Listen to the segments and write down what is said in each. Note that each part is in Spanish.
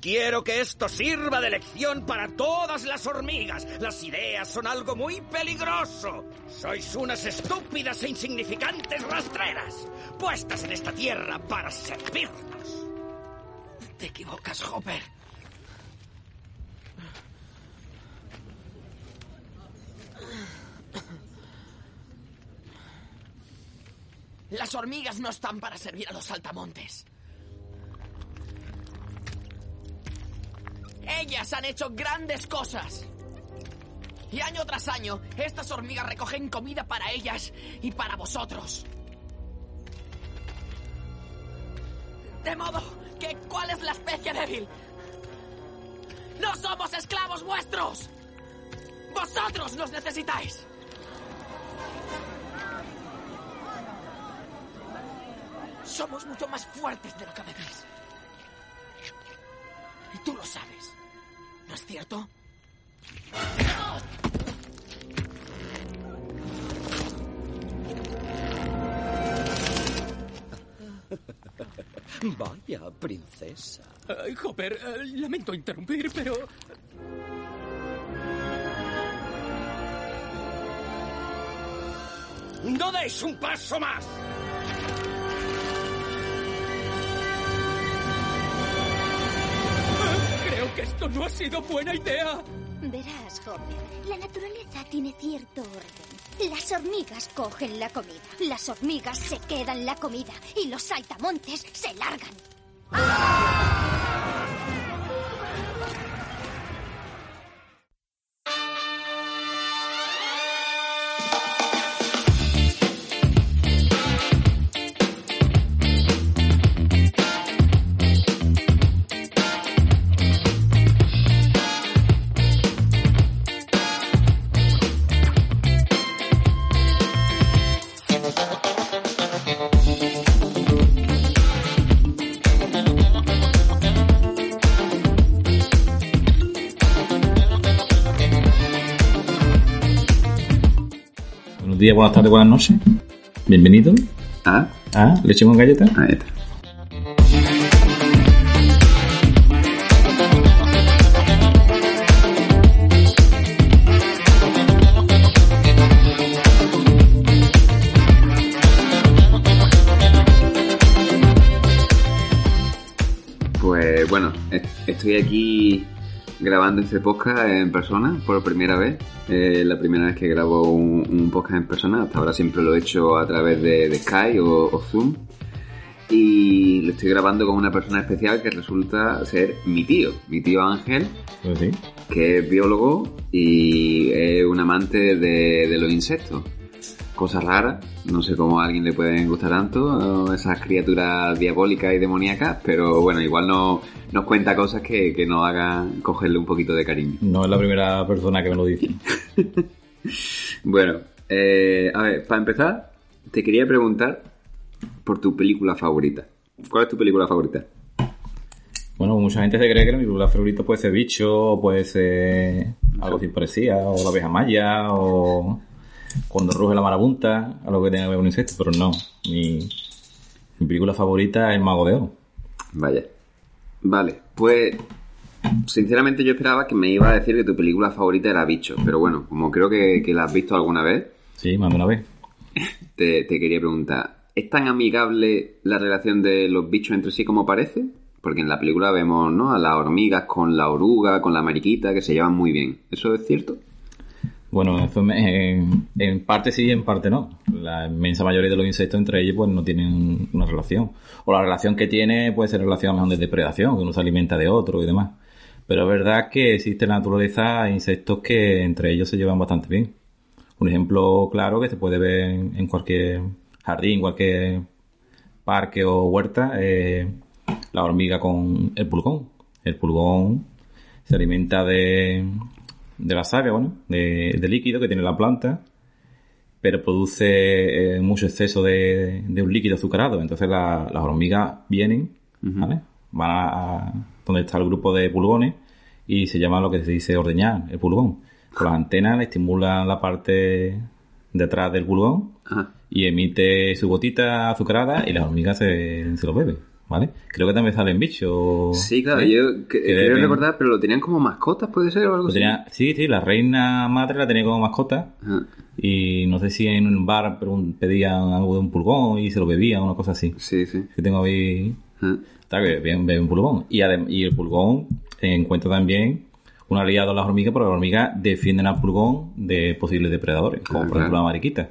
Quiero que esto sirva de lección para todas las hormigas. Las ideas son algo muy peligroso. Sois unas estúpidas e insignificantes rastreras, puestas en esta tierra para servirnos. Te equivocas, Hopper. Las hormigas no están para servir a los saltamontes. Ellas han hecho grandes cosas. Y año tras año, estas hormigas recogen comida para ellas y para vosotros. De modo que, ¿cuál es la especie débil? ¡No somos esclavos vuestros! ¡Vosotros nos necesitáis! Somos mucho más fuertes de lo que debéis. Y tú lo sabes. ¿No es cierto? Vaya, princesa. Ay, Hopper, eh, lamento interrumpir, pero... ¡No deis un paso más! Esto no ha sido buena idea. Verás, Hopper, la naturaleza tiene cierto orden. Las hormigas cogen la comida, las hormigas se quedan la comida y los saltamontes se largan. Buenos días, buenas tardes, buenas noches. Bienvenido Ah, a Leche con Galleta. está. Pues bueno, est- estoy aquí grabando este podcast en persona por primera vez. Eh, la primera vez que grabo un, un podcast en persona. Hasta ahora siempre lo he hecho a través de, de Skype o, o Zoom. Y lo estoy grabando con una persona especial que resulta ser mi tío, mi tío Ángel, sí. que es biólogo y es un amante de, de los insectos. Cosas raras, no sé cómo a alguien le pueden gustar tanto, esas criaturas diabólicas y demoníacas, pero bueno, igual no, nos cuenta cosas que, que nos hagan cogerle un poquito de cariño. No es la primera persona que me lo dice. Bueno, eh, a ver, para empezar, te quería preguntar por tu película favorita. ¿Cuál es tu película favorita? Bueno, mucha gente se cree que mi película favorita puede ser Bicho, o puede ser algo así parecida, o La abeja maya, o Cuando ruge la marabunta, algo que tenga que ver con insectos, pero no. Mi, mi película favorita es El Mago de Oz. Vaya. Vale, pues sinceramente yo esperaba que me iba a decir que tu película favorita era Bicho, pero bueno, como creo que, que la has visto alguna vez, Sí, más de una vez. te, te quería preguntar, ¿es tan amigable la relación de los bichos entre sí como parece? Porque en la película vemos ¿no? a las hormigas con la oruga, con la mariquita, que se llevan muy bien. ¿Eso es cierto? Bueno, en, parte sí y en parte no. La inmensa mayoría de los insectos entre ellos pues no tienen una relación. O la relación que tiene puede ser relación a de depredación, que uno se alimenta de otro y demás. Pero es verdad que existe en la naturaleza insectos que entre ellos se llevan bastante bien. Un ejemplo claro que se puede ver en, en cualquier jardín, cualquier parque o huerta, eh, la hormiga con el pulgón. El pulgón se alimenta de, de la savia, bueno, de, de líquido que tiene la planta, pero produce eh, mucho exceso de, de un líquido azucarado. Entonces la- las hormigas vienen, ¿vale? Van a, a donde está el grupo de pulgones y se llama lo que se dice ordeñar, el pulgón. Con las antenas le estimulan la parte de atrás del pulgón Ajá. y emite su gotita azucarada y las hormigas se, se lo beben, ¿vale? Creo que también salen bichos. Sí, claro, ¿sí? yo que- Que creo recordar, pero lo tenían como mascotas, puede ser o algo así. tenía- sí, sí, la reina madre la tenía como mascota Ajá. y no sé si en un bar pedían algo de un pulgón y se lo bebían, una cosa así. Sí, sí. Que tengo ahí... Está que beben, beben pulgón. Y, y el pulgón encuentra también un aliado a las hormigas porque las hormigas defienden al pulgón de posibles depredadores, como Ah, por claro. ejemplo la mariquita.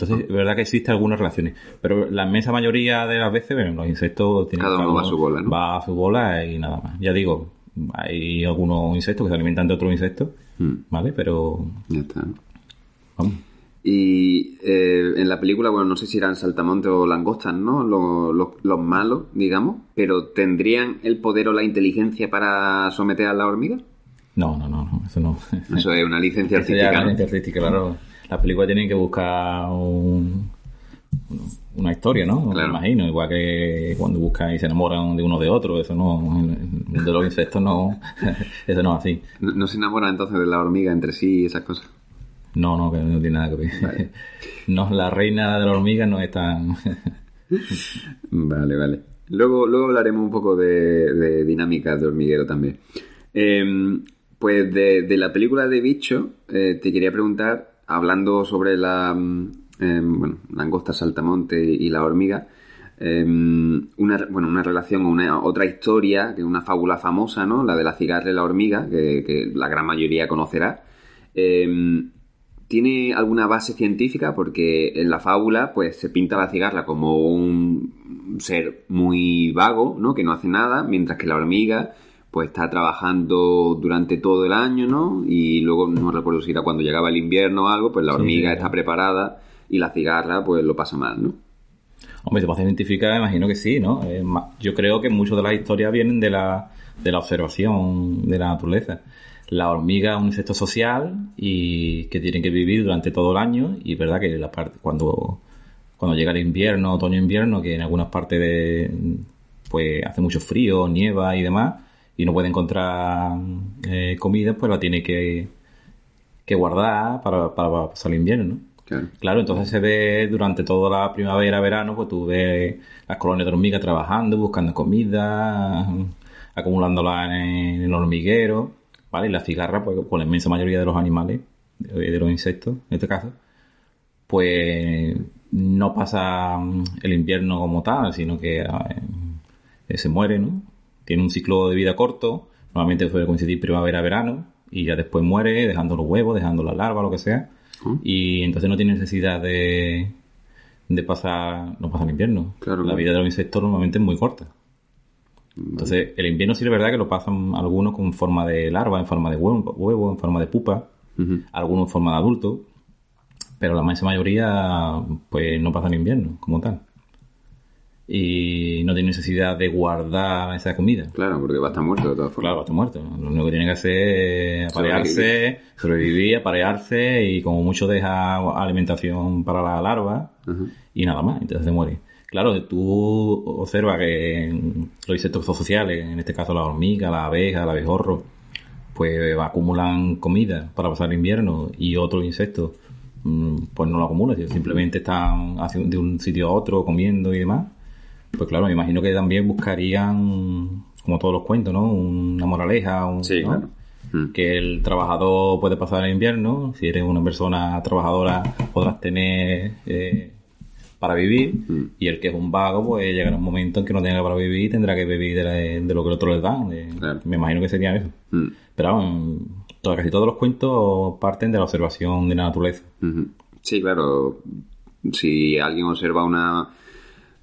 Entonces, es verdad que existen algunas relaciones. Pero la inmensa mayoría de las veces, bueno, los insectos tienen Cada uno va a su bola, ¿no? Va a su bola y nada más. Ya digo, hay algunos insectos que se alimentan de otros insectos, Mm, ¿vale? Pero, ya está. vamos. Y eh, en la película, bueno, no sé si eran saltamontes o langostas, ¿no? Los, los- los malos, digamos, pero ¿tendrían el poder o la inteligencia para someter a la hormiga? No, no, no, no, eso no. Eso es una licencia artística. es ¿no? licencia artística, claro. Las películas tienen que buscar un- una historia, ¿no? Me imagino, igual que cuando buscan y se enamoran de uno de otro, eso no, de los insectos no, eso no es así. No, no se enamoran entonces de la hormiga entre sí y esas cosas. No, no, que no tiene nada que ver. No, la reina de la hormiga no es tan... Vale, vale. Luego, luego hablaremos un poco de, de dinámicas de hormiguero también. Eh, pues de, de la película de Bicho, eh, te quería preguntar, hablando sobre la eh, langosta saltamonte y la hormiga, eh, una, bueno, una relación o una, otra historia, que una fábula famosa, ¿no? La de la cigarra y la hormiga, que, la gran mayoría conocerá. Eh, ¿Tiene alguna base científica? Porque en la fábula, pues se pinta la cigarra como un ser muy vago, ¿no? Que no hace nada, mientras que la hormiga, pues está trabajando durante todo el año, ¿no? Y luego no recuerdo si era cuando llegaba el invierno o algo, pues la hormiga sí, está preparada y la cigarra, pues lo pasa mal, ¿no? Hombre, se puede identificar, imagino que sí, ¿no? Yo creo que muchas de las historias vienen de la, de la observación de la naturaleza. La hormiga es un insecto social y que tiene que vivir durante todo el año y es verdad que la parte cuando cuando llega el invierno, otoño-invierno, que en algunas partes de pues hace mucho frío, nieva y demás y no puede encontrar eh, comida, pues la tiene que, que guardar para, para pasar el invierno, ¿no? Claro. Claro, entonces se ve durante toda la primavera, verano, pues tú ves las colonias de hormigas trabajando, buscando comida, acumulándola en el hormiguero, ¿vale? Y la cigarra, pues con la inmensa mayoría de los animales, de, de los insectos, en este caso, pues no pasa el invierno como tal, sino que eh, se muere, ¿no? Tiene un ciclo de vida corto, normalmente suele coincidir primavera-verano, y ya después muere dejando los huevos, dejando la larva, lo que sea, y entonces no tiene necesidad de, de pasar, no pasa el invierno. Claro, la vida de los insectos normalmente es muy corta. Entonces, el invierno sí es verdad que lo pasan algunos con forma de larva, en forma de huevo, huevo en forma de pupa, algunos en forma de adulto, pero la mayoría pues no pasan invierno como tal. Y no tiene necesidad de guardar esa comida. Claro, porque va a estar muerto de todas formas. Claro, va a estar muerto. Lo único que tiene que hacer es aparearse, sobrevivir, aparearse y como mucho deja alimentación para la larva y nada más, entonces se muere. Claro, tú observas que los insectos sociales, en este caso la hormiga, la abeja, el abejorro, pues acumulan comida para pasar el invierno y otros insectos mm, pues no lo acumulan, simplemente están de un sitio a otro comiendo y demás. Pues claro, me imagino que también buscarían, como todos los cuentos, ¿no? Una moraleja, un, Sí, ¿no? claro. Mm. que el trabajador puede pasar el invierno, si eres una persona trabajadora podrás tener eh, para vivir Mm. y el que es un vago pues llegará un momento en que no tenga para vivir y tendrá que vivir de, la- de lo que el otro les dan. de- Claro. Me imagino que sería eso. Mm. Pero vamos, todo- casi todos los cuentos parten de la observación de la naturaleza. Sí, claro. Si alguien observa una,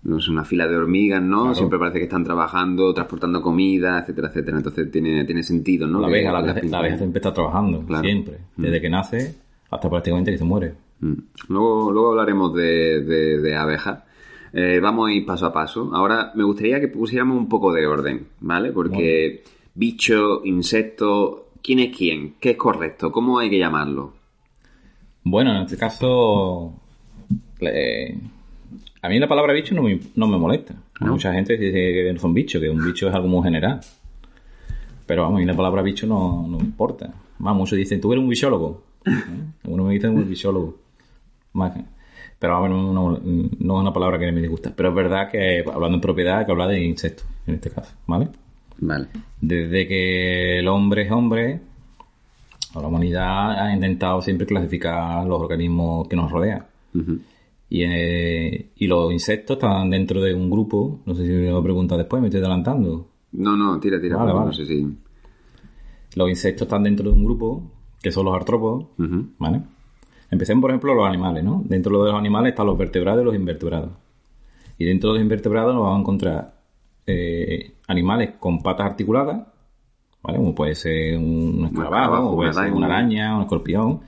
no sé, una fila de hormigas, ¿no? Claro. Siempre parece que están trabajando, transportando comida, etcétera, etcétera. Entonces tiene, tiene sentido, ¿no? la, abeja, la, abeja- la siempre está trabajando, Claro. siempre. Desde que nace hasta prácticamente que se muere. Mm. Luego, luego hablaremos de, de, de abejas. eh, vamos a ir paso a paso. Ahora me gustaría que pusiéramos un poco de orden, ¿vale? Porque bicho, insecto, ¿quién es quién? ¿Qué es correcto? ¿Cómo hay que llamarlo? Bueno, en este caso, eh, a mí la palabra bicho no me, no me molesta. ¿No? Mucha gente dice que no son bichos, que un bicho es algo muy general. Pero vamos, a mí la palabra bicho no, no me importa. Más, muchos dicen, tú eres un bichólogo. Uno me dice un bichólogo. Más que- pero vamos, no, no- es una palabra que me disgusta. Pero es verdad que hablando en propiedad hay que hablar de insectos, en este caso, ¿vale? Vale. Desde que el hombre es hombre, la humanidad ha intentado siempre clasificar los organismos que nos rodean. Y, eh, y los insectos están dentro de un grupo, no sé si me lo preguntas después, me estoy adelantando. No, no, tira, tira. Vale, porque vale. No sé si... Los insectos están dentro de un grupo, que son los artrópodos. ¿vale? Empecemos, por ejemplo, los animales, ¿no? Dentro de los animales están los vertebrados y los invertebrados. Y dentro de los invertebrados nos vamos a encontrar eh, animales con patas articuladas, ¿vale? Como puede ser un escarabajo, o puede ser una araña, un escorpión.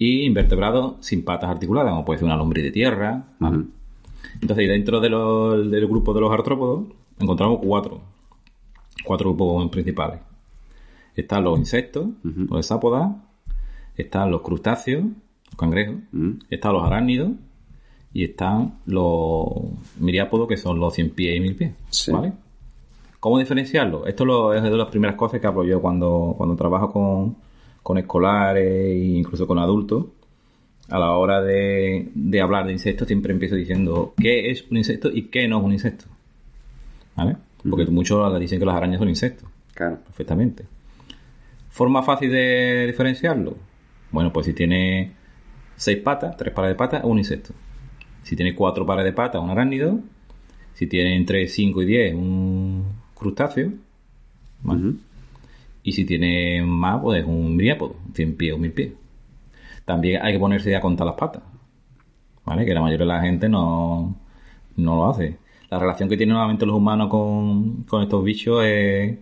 Y invertebrados sin patas articuladas, como puede ser una lombriz de tierra, ¿vale? Entonces, dentro de los- del grupo de los artrópodos, encontramos cuatro. Cuatro grupos principales. Están los insectos, los hexápodas, están los crustáceos, los cangrejos, están los arácnidos y están los miriápodos, que son los cien pies y mil pies. Sí. ¿Vale? ¿Cómo diferenciarlo? Esto lo- es de las primeras cosas que hablo yo cuando, cuando trabajo con, con escolares e incluso con adultos. A la hora de, de hablar de insectos siempre empiezo diciendo qué es un insecto y qué no es un insecto. ¿Vale? Porque muchos dicen que las arañas son insectos Claro. perfectamente. ¿Forma fácil de diferenciarlo? Bueno, pues si tiene seis patas, tres pares de patas, un insecto. Si tiene cuatro pares de patas, un arácnido. Si tiene entre 5 y 10, un crustáceo. ¿vale? Y si tiene más, pues es un miriápodo, 100 pies o 1000 pies. También hay que ponerse a contar las patas. ¿Vale? Que la mayoría de la gente no, no lo hace. La relación que tienen normalmente los humanos con, con estos bichos es.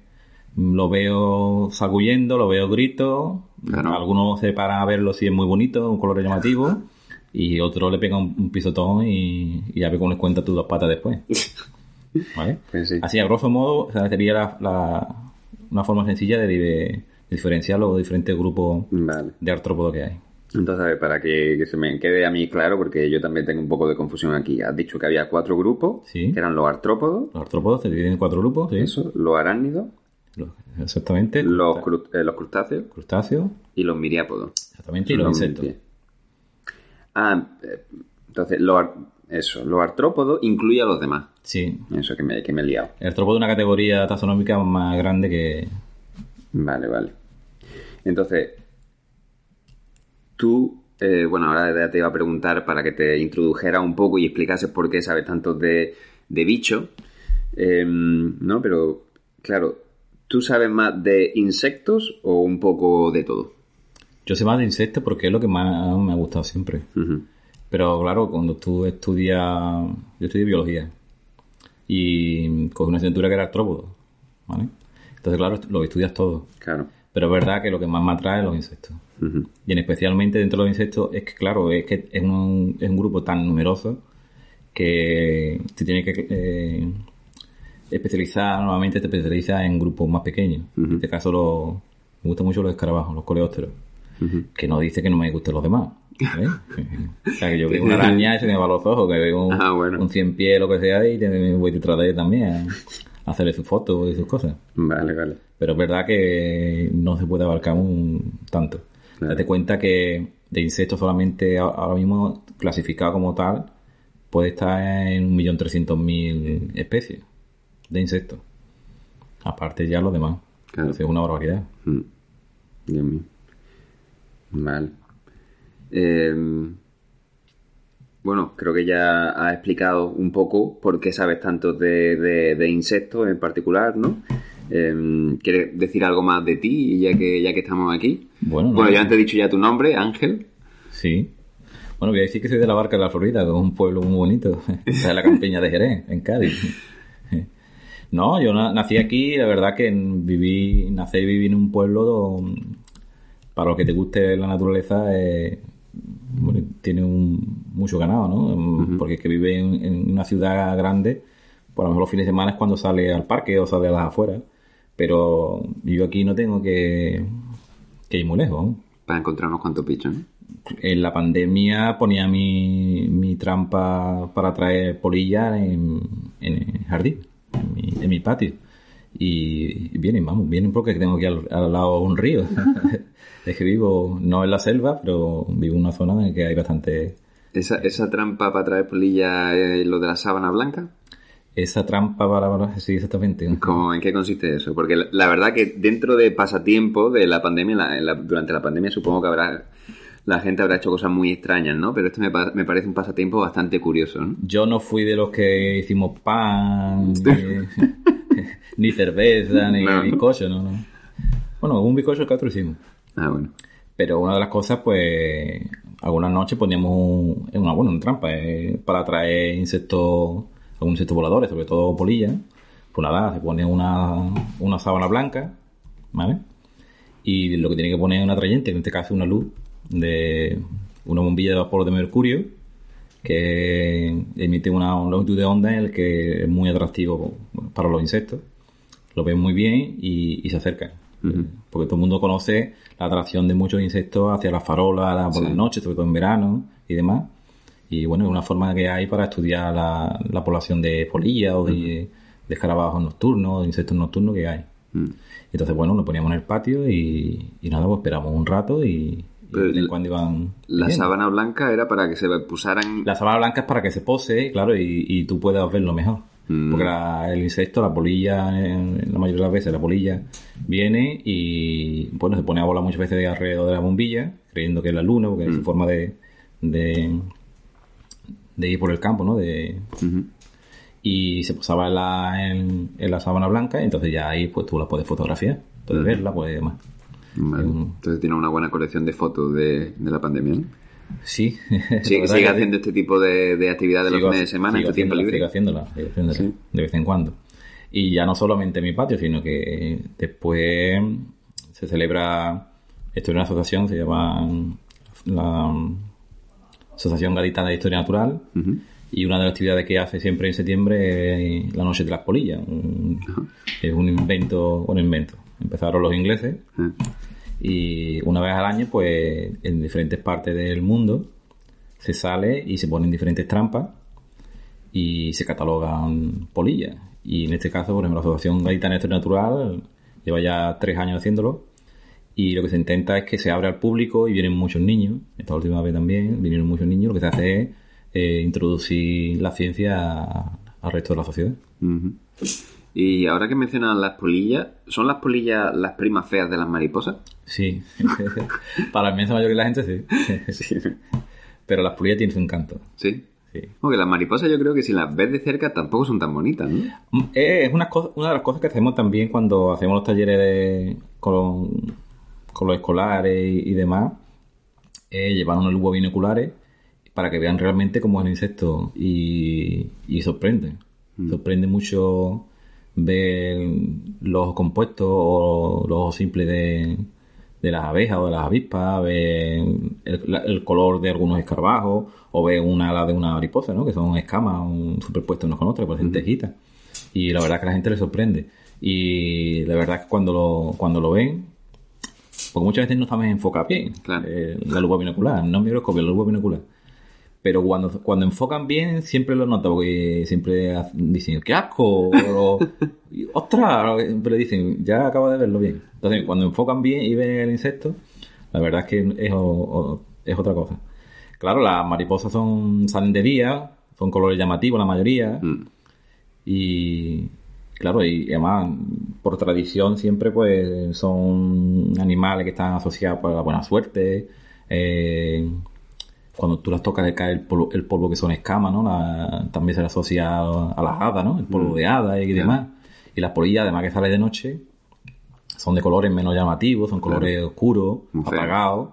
Lo veo sacudiendo, lo veo grito. Claro. Algunos se paran a verlo si es muy bonito, un color llamativo. Y otro le pega un, un pisotón y, y ya ve cómo les cuenta tus dos patas después. ¿Vale? Pues sí. Así, a grosso modo, o sea, sería la, la- una forma sencilla de, de diferenciar los diferentes grupos Vale. de artrópodos que hay. Entonces, a ver, para que, que se me quede a mí claro, porque yo también tengo un poco de confusión aquí. Has dicho que había cuatro grupos, Sí. que eran los artrópodos, Los artrópodos se dividen en cuatro grupos, ¿sí? eso, los arácnidos, Los- exactamente. los, cru- eh, los crustáceos crustáceos, y los miriápodos. exactamente, y los insectos. Ah, eh, entonces, los, eso, los artrópodos incluye a los demás. Sí. Eso que me, que me he liado. El artrópodo es una categoría taxonómica más grande que... Vale, vale. Entonces, tú, eh, bueno, ahora te iba a preguntar para que te introdujera un poco y explicases por qué sabes tanto de, de bicho, eh, ¿no? Pero, claro, ¿tú sabes más de insectos o un poco de todo? Yo sé más de insectos porque es lo que más me ha gustado siempre. Ujú. Pero claro, cuando tú estudias... Yo estudié biología. Y cogí una asignatura que era artrópodo. ¿Vale? Entonces, claro, lo estudias todo. Claro. Pero es verdad que lo que más me atrae es los insectos. Y en especialmente dentro de los insectos es que, claro, es que es un, es un grupo tan numeroso que se tiene que eh, especializar, normalmente te especializa en grupos más pequeños. En este caso lo- me gustan mucho los escarabajos, los coleópteros, que no dice que no me gusten los demás. ¿Vale? o sea, que yo veo una araña y se me va a los ojos, que veo un, Ah, bueno. un cien pies, lo que sea, y te- voy detrás de él también a hacerle sus fotos y sus cosas. Vale, vale. Pero es verdad que no se puede abarcar un tanto. Claro. Date cuenta que de insectos solamente a- ahora mismo clasificado como tal puede estar en 1.300.000 especies de insectos. Aparte ya los demás. Claro. Entonces es una barbaridad. Mm. Dios mío. Vale. Eh, bueno, creo que ya has explicado un poco por qué sabes tanto de, de- de insectos en particular, ¿no? Eh, ¿Quieres decir algo más de ti, ya que, ya que estamos aquí? Bueno, no. Bueno, ya te he dicho ya tu nombre, Ángel. Sí. Bueno, voy a decir que soy de la Barca de la Florida, que es un pueblo muy bonito. Es la campiña de Jerez, en Cádiz. No, yo na- nací aquí, la verdad que viví, nací y viví en un pueblo para los que te guste la naturaleza, eh, bueno, tiene un mucho ganado, ¿no? Porque el que vive en, en una ciudad grande, pues a lo mejor los fines de semana es cuando sale al parque o sale a las afueras. Pero yo aquí no tengo que, que ir muy lejos. Para encontrar unos cuantos bichos, ¿no? En la pandemia ponía mi, mi trampa para traer polillas en, en el jardín, en mi, en mi patio. Y vienen, vamos, vienen porque tengo aquí al, al lado un río. es que vivo, no en la selva, pero vivo en una zona en la que hay bastante... ¿Esa, esa trampa para traer polilla es lo de la sábana blanca? Esa trampa para... Sí, exactamente. ¿Cómo- ¿En qué consiste eso? Porque la, la verdad que dentro de pasatiempo de la pandemia, la- en la- durante la pandemia supongo que habrá la gente habrá hecho cosas muy extrañas, ¿no? Pero esto me, me parece un pasatiempo bastante curioso, ¿no? Yo no fui de los que hicimos pan, ni, ni cerveza, ni No. bizcocho, no, no. Bueno, un bizcocho que otro hicimos. Ah, bueno. Pero una de las cosas, pues, algunas noches poníamos un- una, bueno, una trampa eh, para atraer insectos, algún insecto voladores, sobre todo polillas. Pues nada, se pone una, una sábana blanca, ¿vale? Y lo que tiene que poner es un atrayente, en este caso una luz de una bombilla de vapor de mercurio que emite una longitud de onda en el que es muy atractivo para los insectos. Lo ven muy bien y, y se acercan. Porque todo el mundo conoce la atracción de muchos insectos hacia las farolas la- por Sí. la noche, sobre todo en verano y demás. Y bueno, es una forma que hay para estudiar la, la población de polillas o de, de escarabajos nocturnos, de insectos nocturnos que hay. Mm. Entonces, bueno, lo poníamos en el patio y, y nada, pues esperamos un rato y, Pero cuando iban. La sábana blanca era para que se pusaran... La sábana blanca es para que se pose, claro, y, y tú puedas verlo mejor. Mm. Porque la- el insecto, la polilla, la mayoría de las veces, la polilla viene y, bueno, se pone a volar muchas veces de alrededor de la bombilla, creyendo que es la luna, porque es Mm. su forma de, de, de ir por el campo, ¿no? De, y se posaba en la, en, en la sábana blanca, y entonces ya ahí pues tú la puedes fotografiar, puedes verla, pues demás. Vale. Mm. Entonces tiene una buena colección de fotos de, de la pandemia, ¿no? Sí. Sí, sigue haciendo este tipo de, de actividades los fines de semana en sigo tu tiempo libre. sigo haciéndola, sigo haciéndola, Sí. de vez en cuando. Y ya no solamente en mi patio, sino que después se celebra, esto es una asociación, se llama la Asociación Gaditana de Historia Natural, Ujú. y una de las actividades que hace siempre en septiembre es la Noche de las Polillas. Un- es un invento, bueno, invento. Empezaron los ingleses Ah. Y una vez al año, pues en diferentes partes del mundo se sale y se ponen diferentes trampas y se catalogan polillas. Y en este caso, por ejemplo, la Asociación Gaditana Historia Natural lleva ya tres años haciéndolo y lo que se intenta es que se abra al público y vienen muchos niños. Esta última vez también vinieron muchos niños. Lo que se hace es eh, introducir la ciencia al resto de la sociedad. Y ahora que mencionan las polillas, ¿son las polillas las primas feas de las mariposas? Sí, para la inmensa mayoría de la gente sí. Pero las polillas tienen su encanto. Sí. Sí. Porque las mariposas yo creo que si las ves de cerca tampoco son tan bonitas, ¿no? Mm, eh, Es una, cosa- una de las cosas que hacemos también cuando hacemos los talleres de- con, con los escolares y, y demás, es llevar unos lubos binoculares para que vean realmente cómo es el insecto y, y sorprende. Sorprende mucho ver los compuestos o los ojos simples de, de las abejas o de las avispas, ver el, color de algunos escarabajos o ver una ala de una mariposa, ¿no? que son escamas un- superpuestas unas con otras, parecen tejitas. Y la verdad que a la gente le sorprende. Y la verdad que cuando lo, cuando lo ven, porque muchas veces no estamos enfocados bien. Claro. eh, la lupa binocular, no microscopio, la lupa binocular. Pero cuando, cuando enfocan bien, siempre lo noto, porque siempre dicen, ¡qué asco! O, ¡ostras! Siempre le dicen, ya acabo de verlo bien. Entonces, cuando enfocan bien y ven el insecto, la verdad es que es, o- o- es otra cosa. Claro, las mariposas son salen de día, son colores llamativos la mayoría, Mm. y claro, y además, por tradición siempre pues son animales que están asociados para la buena suerte. eh, cuando tú las tocas le cae el polvo, el polvo que son escamas, ¿no? La- también se le asocia a las hadas, ¿no? El polvo de hadas y demás. Y las polillas, además que salen de noche, son de colores menos llamativos, son colores oscuros, apagados.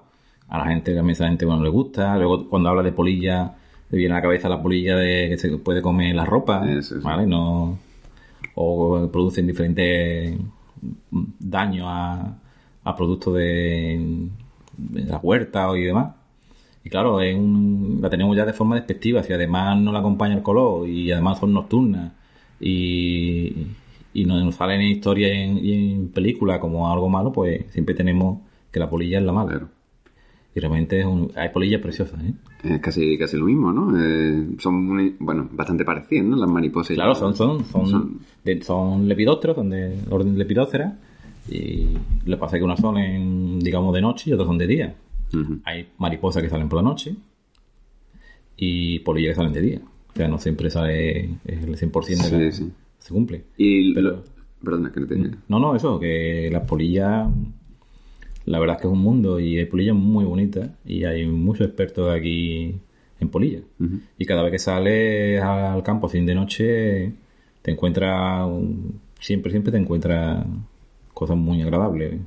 A la gente, también a la gente bueno, le gusta. Luego, cuando habla de polilla, le viene a la cabeza la polilla de que se puede comer la ropa, Eso, sí. ¿vale? No, o producen diferentes daños a, a productos de, de la huerta y demás. Y claro, es un- la tenemos ya de forma despectiva, si además no la acompaña el color y además son nocturnas y, y nos, nos salen en historia y en, y en película como algo malo, pues siempre tenemos que la polilla es la mala. Claro. Y realmente es un- hay polillas preciosas, ¿eh? Es casi, casi lo mismo, ¿no? Eh, son, muy- bueno, bastante parecidas, ¿no? Las mariposas. Claro, son, son, son, son- de- son lepidópteros, son de orden lepidóptera. Y lo que pasa es que unas son, en, digamos, de noche y otras son de día. Hay mariposas que salen por la noche y polillas que salen de día. O sea, no siempre sale el 100% de la, Sí, sí. se cumple. Y Pero- lo- perdona, que no te No, no, eso, que las polillas, la verdad es que es un mundo y hay polillas muy bonitas y hay muchos expertos aquí en polillas. Y cada vez que sales al campo, fin de noche, te encuentras, un- siempre, siempre te encuentras cosas muy agradables.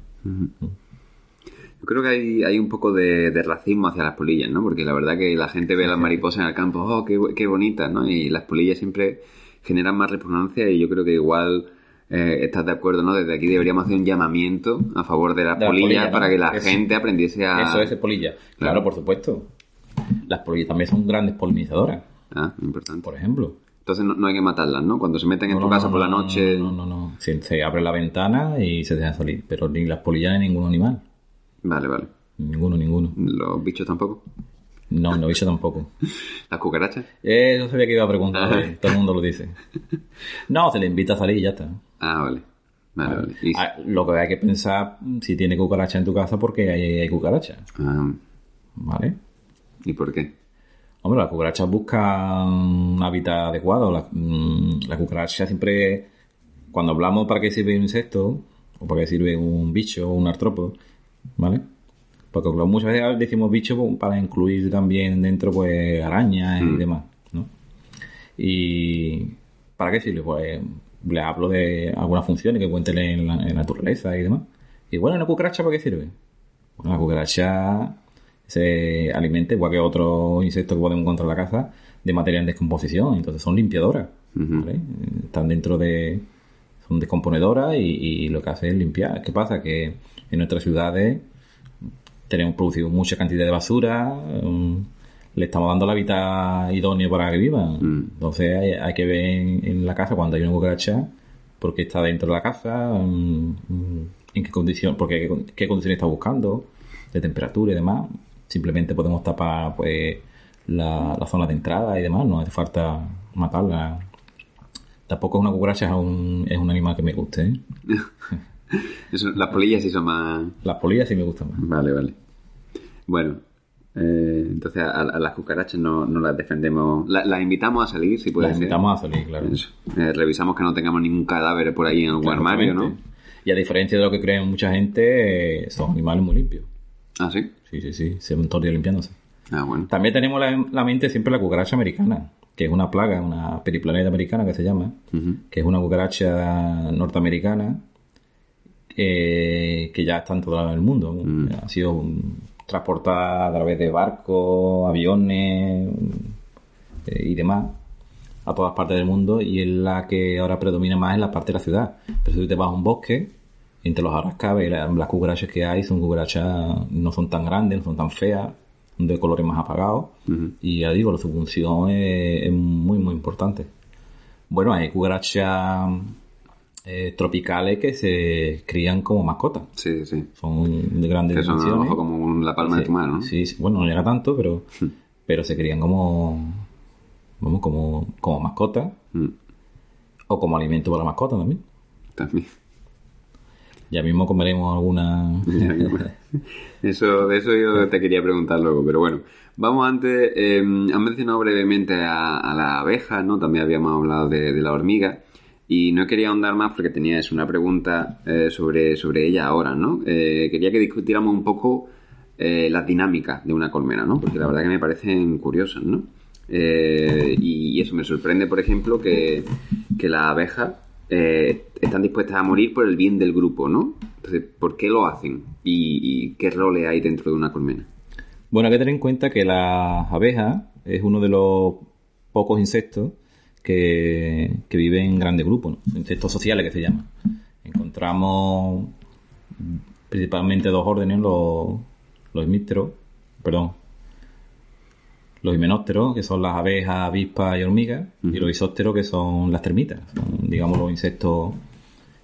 Yo creo que hay, hay un poco de, de racismo hacia las polillas, ¿no? Porque la verdad que la gente ve a las mariposas en el campo, oh, qué, qué bonitas, ¿no? Y las polillas siempre generan más repugnancia y yo creo que igual eh, estás de acuerdo, ¿no? Desde aquí deberíamos hacer un llamamiento a favor de las polillas para que la Eso. gente aprendiese a... Eso es polilla. Claro, Claro. por supuesto. Las polillas también son grandes polinizadoras, Ah, importante. por ejemplo. Entonces no, no hay que matarlas, ¿no? Cuando se meten en tu casa no, por la no, noche... No, no, no. Se, se abre la ventana y se dejan salir. Pero ni las polillas ni ningún animal. Vale, vale. Ninguno, ninguno. Los bichos tampoco. No, no bicho tampoco. Las cucarachas. Eh, yo sabía que iba a preguntar. Ah. eh, Todo el mundo lo dice. No, se le invita a salir y ya está. Ah, vale. Vale, vale. Ah, Lo que hay que pensar si tiene cucaracha en tu casa porque hay, hay cucarachas. ah, ¿Vale? ¿Y por qué? Hombre, las cucarachas buscan un hábitat adecuado. La, mm, la cucaracha siempre, cuando hablamos para qué sirve un insecto, o para qué sirve un bicho o un artrópodo, ¿vale? Porque muchas veces decimos bicho pues, para incluir también dentro pues arañas y Mm. demás, ¿no? Y ¿para qué sirve? Pues le hablo de algunas funciones que cuenten en la, en la naturaleza y demás. Y bueno, ¿una cucaracha para qué sirve? Bueno, la cucaracha se alimenta, igual que otros insectos que podemos encontrar en la casa, de materia en descomposición. Entonces son limpiadoras. ¿vale? Están dentro de. Son descomponedoras y, y lo que hacen es limpiar. ¿Qué pasa? Que en nuestras ciudades tenemos producido mucha cantidad de basura. um, le estamos dando el hábitat idóneo para que vivan. Mm. Entonces hay, hay que ver en, en la casa cuando hay una cucaracha porque está dentro de la casa, mm, mm, en qué condición, porque qué condiciones está buscando, de temperatura y demás. Simplemente podemos tapar pues la, la zona de entrada y demás, no hace falta matarla. Tampoco es una cucaracha, es un, es un animal que me guste. ¿eh? Eso- las polillas sí son más... Las polillas sí me gustan más. Vale, vale. Bueno, eh, entonces a, a las cucarachas no, no las defendemos. La- las invitamos a salir, si puede Las ser. invitamos a salir, claro. Eh, revisamos que no tengamos ningún cadáver por ahí en algún armario, ¿no? Y a diferencia de lo que creen mucha gente, eh, son animales muy limpios. Ah, sí. Sí, sí, sí, se ven todo limpiándose. Ah, bueno. También tenemos la, la mente siempre la cucaracha americana, que es una plaga, una periplaneta americana que se llama, que es una cucaracha norteamericana eh, que ya está en todo el mundo. Mm. Ha sido transportada a través de barcos, aviones eh, y demás a todas partes del mundo y es la que ahora predomina más en la parte de la ciudad. Pero si tú te vas a un bosque, entre los arrascabes, la- las cucarachas que hay son cucarachas, no son tan grandes, no son tan feas, de colores más apagados. Y ya digo, su función es, es muy, muy importante. Bueno, hay cucarachas eh, tropicales que se crían como mascotas. Sí, sí. Son de grandes Que son dimensiones. como la palma de tu mano, ¿no? Sí, sí. bueno, no llega tanto, pero, pero se crían como, vamos, como, como mascotas Mm, o como alimento para la mascota también. También. Ya mismo comeremos alguna... Eso, de eso yo te quería preguntar luego, pero bueno. Vamos antes, eh, han mencionado brevemente a, a la abeja, ¿no? También habíamos hablado de, de la hormiga. Y no quería ahondar más porque tenía eso, una pregunta eh, sobre, sobre ella ahora, ¿no? Eh, quería que discutiéramos un poco eh, las dinámicas de una colmena, ¿no? Porque la verdad que me parecen curiosas, ¿no? Eh, y eso me sorprende, por ejemplo, que, que las abejas eh, están dispuestas a morir por el bien del grupo, ¿no? Entonces, ¿por qué lo hacen? ¿Y, y qué roles hay dentro de una colmena? Bueno, hay que tener en cuenta que la abeja es uno de los pocos insectos que, que viven en grandes grupos, ¿no? insectos sociales que se llaman. Encontramos principalmente dos órdenes, los, los hemípteros, perdón, los himenópteros, que son las abejas, avispas y hormigas, y los isópteros, que son las termitas, son, digamos, los insectos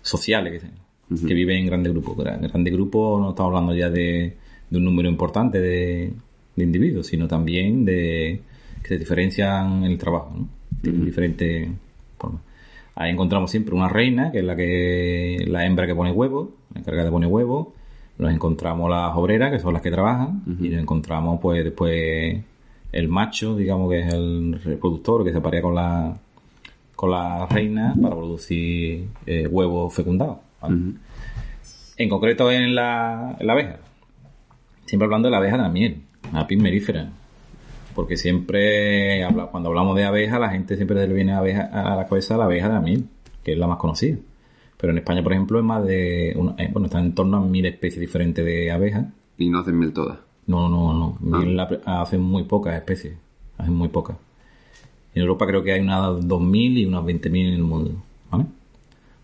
sociales que, que viven en grandes grupos. En grandes grupos no estamos hablando ya de, de un número importante de, de individuos, sino también de que se diferencian en el trabajo, ¿no? Tienen diferentes formas. Ahí encontramos siempre una reina, que es la que la hembra que pone huevos, la encargada de poner huevos. Nos encontramos las obreras, que son las que trabajan, y nos encontramos pues después el macho, digamos que es el reproductor que se aparea con la con la reina para producir eh, huevos fecundados. ¿vale? En concreto en la, en la abeja. Siempre hablando de la abeja de la miel, la. Porque siempre, habla- cuando hablamos de abeja, la gente siempre le viene a, abeja, a la cabeza la abeja de la miel, que es la más conocida. Pero en España, por ejemplo, es más de. una- eh, bueno, están en torno a mil especies diferentes de abejas. Y no hacen miel todas. No, no, no. Miel la- hacen muy pocas especies. Hacen muy pocas. En Europa creo que hay unas 2.000 y unas 20.000 en el mundo. ¿Vale?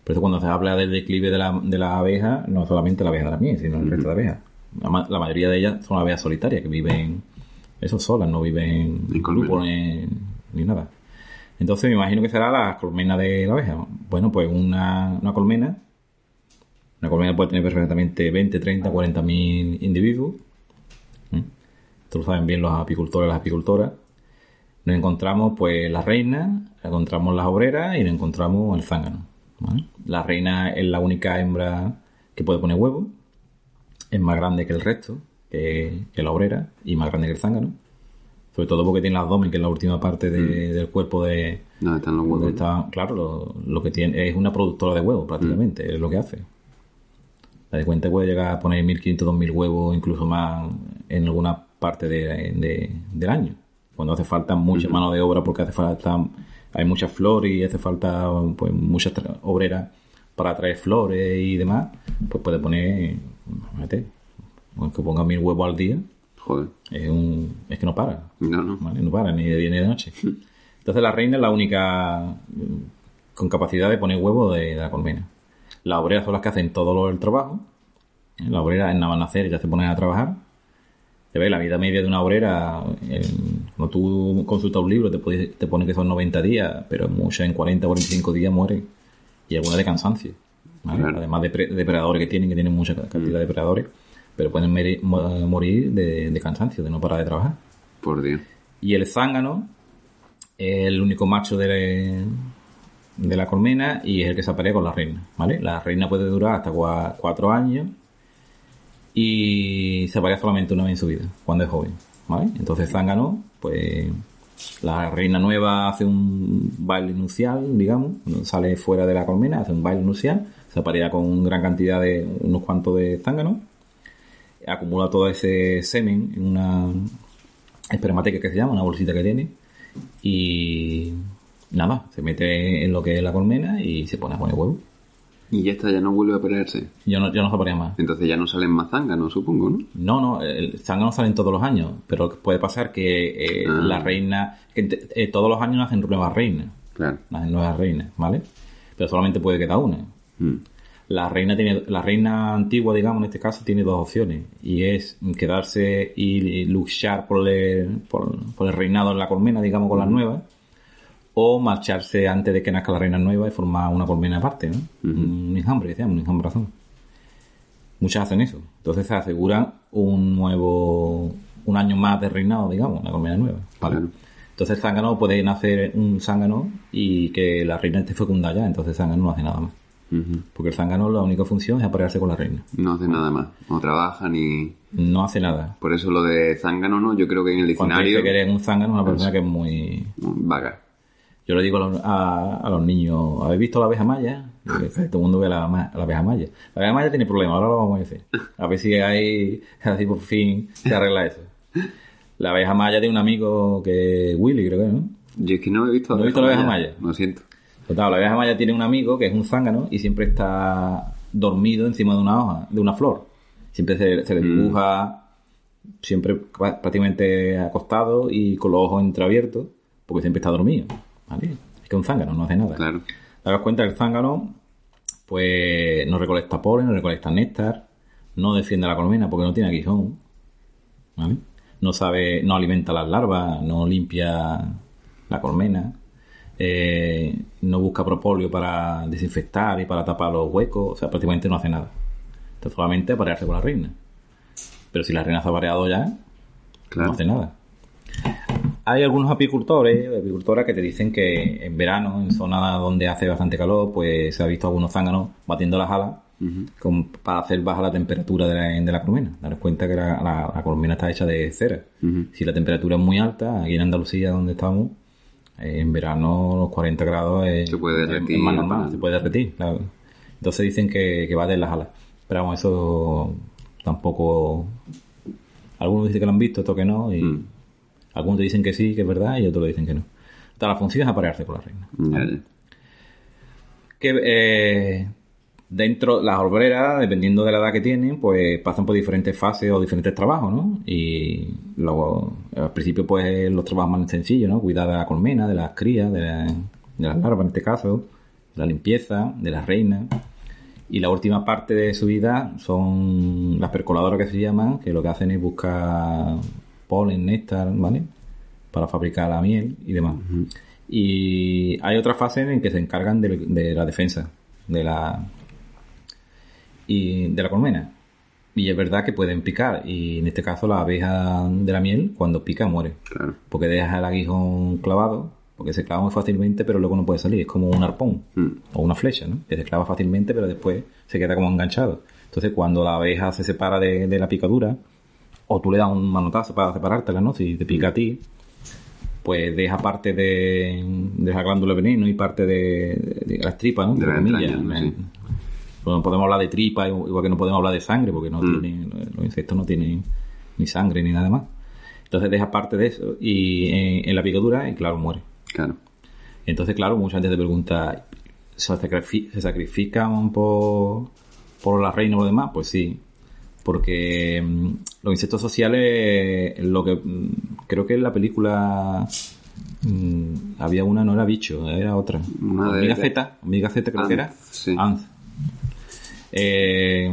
Por eso cuando se habla del declive de la, de la abeja, no solamente la abeja de la miel, sino el resto de abejas. La, la mayoría de ellas son abejas solitarias, que viven eso solas, no viven En ni, nada. Entonces me imagino que será la colmena de la abeja. Bueno, pues una, una colmena, una colmena puede tener perfectamente 20, 30, 40 mil individuos. ¿Mm? Esto lo saben bien los apicultores y las apicultoras. Nos encontramos pues la reina, encontramos las obreras y nos encontramos el zángano. ¿vale? La reina es la única hembra que puede poner huevos. Es más grande que el resto, que, que la obrera, y más grande que el zángano. Sobre todo porque tiene el abdomen, que es la última parte de- del cuerpo de... ¿Dónde están los huevos? está- claro, lo, lo que tiene es una productora de huevos prácticamente, es lo que hace. La de cuenta puede llegar a poner 1.500, 2.000 huevos, incluso más en alguna parte de- de- del año. Cuando hace falta mucha mano de obra porque hace falta hay muchas flores y hace falta pues muchas obreras para traer flores y demás, pues puede poner, imagínate, que ponga mil huevos al día, Joder. es, un, es que no para. No, no. ¿vale? No para, ni de día ni de noche. Entonces la reina es la única mm, con capacidad de poner huevos de, de la colmena. Las obreras son las que hacen todo lo del trabajo. ¿eh? Las obreras nada más nacer ya se ponen a trabajar. Te ves, la vida media de una obrera, en- cuando tú consultas un libro te, puede- te pone que son 90 días, pero muchas en 40 45 días mueren. Y algunas de cansancio. ¿vale? Claro. Además de pre- depredadores que tienen, que tienen mucha cantidad de depredadores, pero pueden mo- morir de, de cansancio, de no parar de trabajar. Por Dios. Y el zángano es el único macho de, de la colmena y es el que se aparea con la reina, ¿vale? La reina puede durar hasta cua- cuatro años y se aparea solamente una vez en su vida, cuando es joven, ¿vale? Entonces zángano, pues la reina nueva hace un baile nupcial, digamos, sale fuera de la colmena, hace un baile nupcial, se aparea con gran cantidad de unos cuantos de zánganos, acumula todo ese semen en una espermateca que se llama, una bolsita que tiene, y nada, se mete en lo que es la colmena y se pone a poner huevos. Y ya está, ya no vuelve a operarse. Yo no, yo no sabría más. Entonces ya no salen más zánganos, supongo, ¿no? No, no, el zángano salen todos los años, pero puede pasar que eh, Ah. la reina, que eh, todos los años nacen nuevas reinas, Claro. nacen nuevas reinas, ¿vale? Pero solamente puede quedar una. Mm. La reina tiene, la reina antigua, digamos, en este caso, tiene dos opciones. Y es quedarse y luchar por el, por, por el reinado en la colmena, digamos, con las nuevas. O marcharse antes de que nazca la reina nueva y formar una colmena aparte, ¿no? Un enjambre, llama, un enjambrazón. Muchas hacen eso. Entonces se asegura un nuevo, un año más de reinado, digamos, la colmena nueva. ¿vale? Claro. Entonces el zángano puede nacer un zángano y que la reina esté fecunda ya, entonces el zángano no hace nada más. Porque el zángano la única función es aparearse con la reina. No hace nada más. No trabaja ni... No hace nada. Por eso lo de zángano, ¿no? Yo creo que en el Cuando diccionario... dice que eres un zángano, es una persona que es muy... Vaga. Yo le digo a los, a, a los niños, ¿habéis visto la abeja maya? Todo el mundo ve la, la abeja maya. La abeja maya tiene problemas, ahora lo vamos a decir. A ver si hay, así por fin se arregla eso. La abeja maya tiene un amigo que Willy, creo que, ¿no? Yo es que no he visto ¿No he visto la abeja maya? Lo siento. Total, la abeja maya tiene un amigo que es un zángano y siempre está dormido encima de una hoja, de una flor. Siempre se, se le dibuja, siempre prácticamente acostado y con los ojos entreabiertos, porque siempre está dormido. ¿vale? Es que un zángano no hace nada. Claro. Te das cuenta que el zángano, pues no recolecta polen, no recolecta néctar, no defiende la colmena porque no tiene aguijón. ¿Vale? no sabe, no alimenta las larvas, no limpia la colmena, eh, no busca propóleo para desinfectar y para tapar los huecos, o sea, prácticamente no hace nada. Entonces solamente aparearse con la reina. Pero si la reina se ha apareado ya, Claro. no hace nada. Hay algunos apicultores, apicultoras que te dicen que en verano, en zonas donde hace bastante calor, pues se ha visto algunos zánganos batiendo las alas con- para hacer baja la temperatura de la, de la colmena. Daros cuenta que la, la- la colmena está hecha de cera. Si la temperatura es muy alta, aquí en Andalucía donde estamos, en verano los 40 grados es, Se puede derretir, es más normal, ¿no? se puede derretir, claro. Entonces dicen que, que va de las alas. Pero vamos, eso tampoco... Algunos dicen que lo han visto, otros que no, y Mm. algunos te dicen que sí, que es verdad, y otros dicen que no. Entonces, la función es aparearse con la reina. Ya. Que eh, dentro, las obreras, dependiendo de la edad que tienen, pues pasan por diferentes fases o diferentes trabajos, ¿no? Y luego, al principio, pues los trabajos más sencillos, ¿no? Cuidar de la colmena, de las crías, de, la- de las larvas en este caso, de la limpieza, de las reinas. Y la última parte de su vida son las percoladoras que se llaman, que lo que hacen es buscar polen, néctar, ¿vale? Para fabricar la miel y demás. Y hay otra fase en que se encargan de, de la defensa de la y de la colmena. Y es verdad que pueden picar. Y en este caso la abeja de la miel, cuando pica, muere. Claro. Porque deja el aguijón clavado, porque se clava muy fácilmente, pero luego no puede salir. Es como un arpón Mm. o una flecha, ¿no? Que se clava fácilmente, pero después se queda como enganchado. Entonces, cuando la abeja se separa de, de la picadura, o tú le das un manotazo para separártela, ¿no? Si te pica a ti, pues deja parte de, de la glándula veneno y parte de, de las tripas, ¿no? De entrañas, comillas. ¿no? No podemos hablar de tripa, igual que no podemos hablar de sangre, porque no Mm. tienen, los insectos no tienen ni sangre ni nada más. Entonces deja parte de eso y en, en la picadura y claro, muere. Claro. Entonces, claro, mucha gente te pregunta, ¿se, sacrifi- se sacrifican por, por la reina o lo demás? Pues sí, porque mm, los insectos sociales, lo que mm, creo que en la película mm, había una, no era bicho, era otra. Una de- de- Z, Amiga Z creo que era. Sí. Anz. Eh,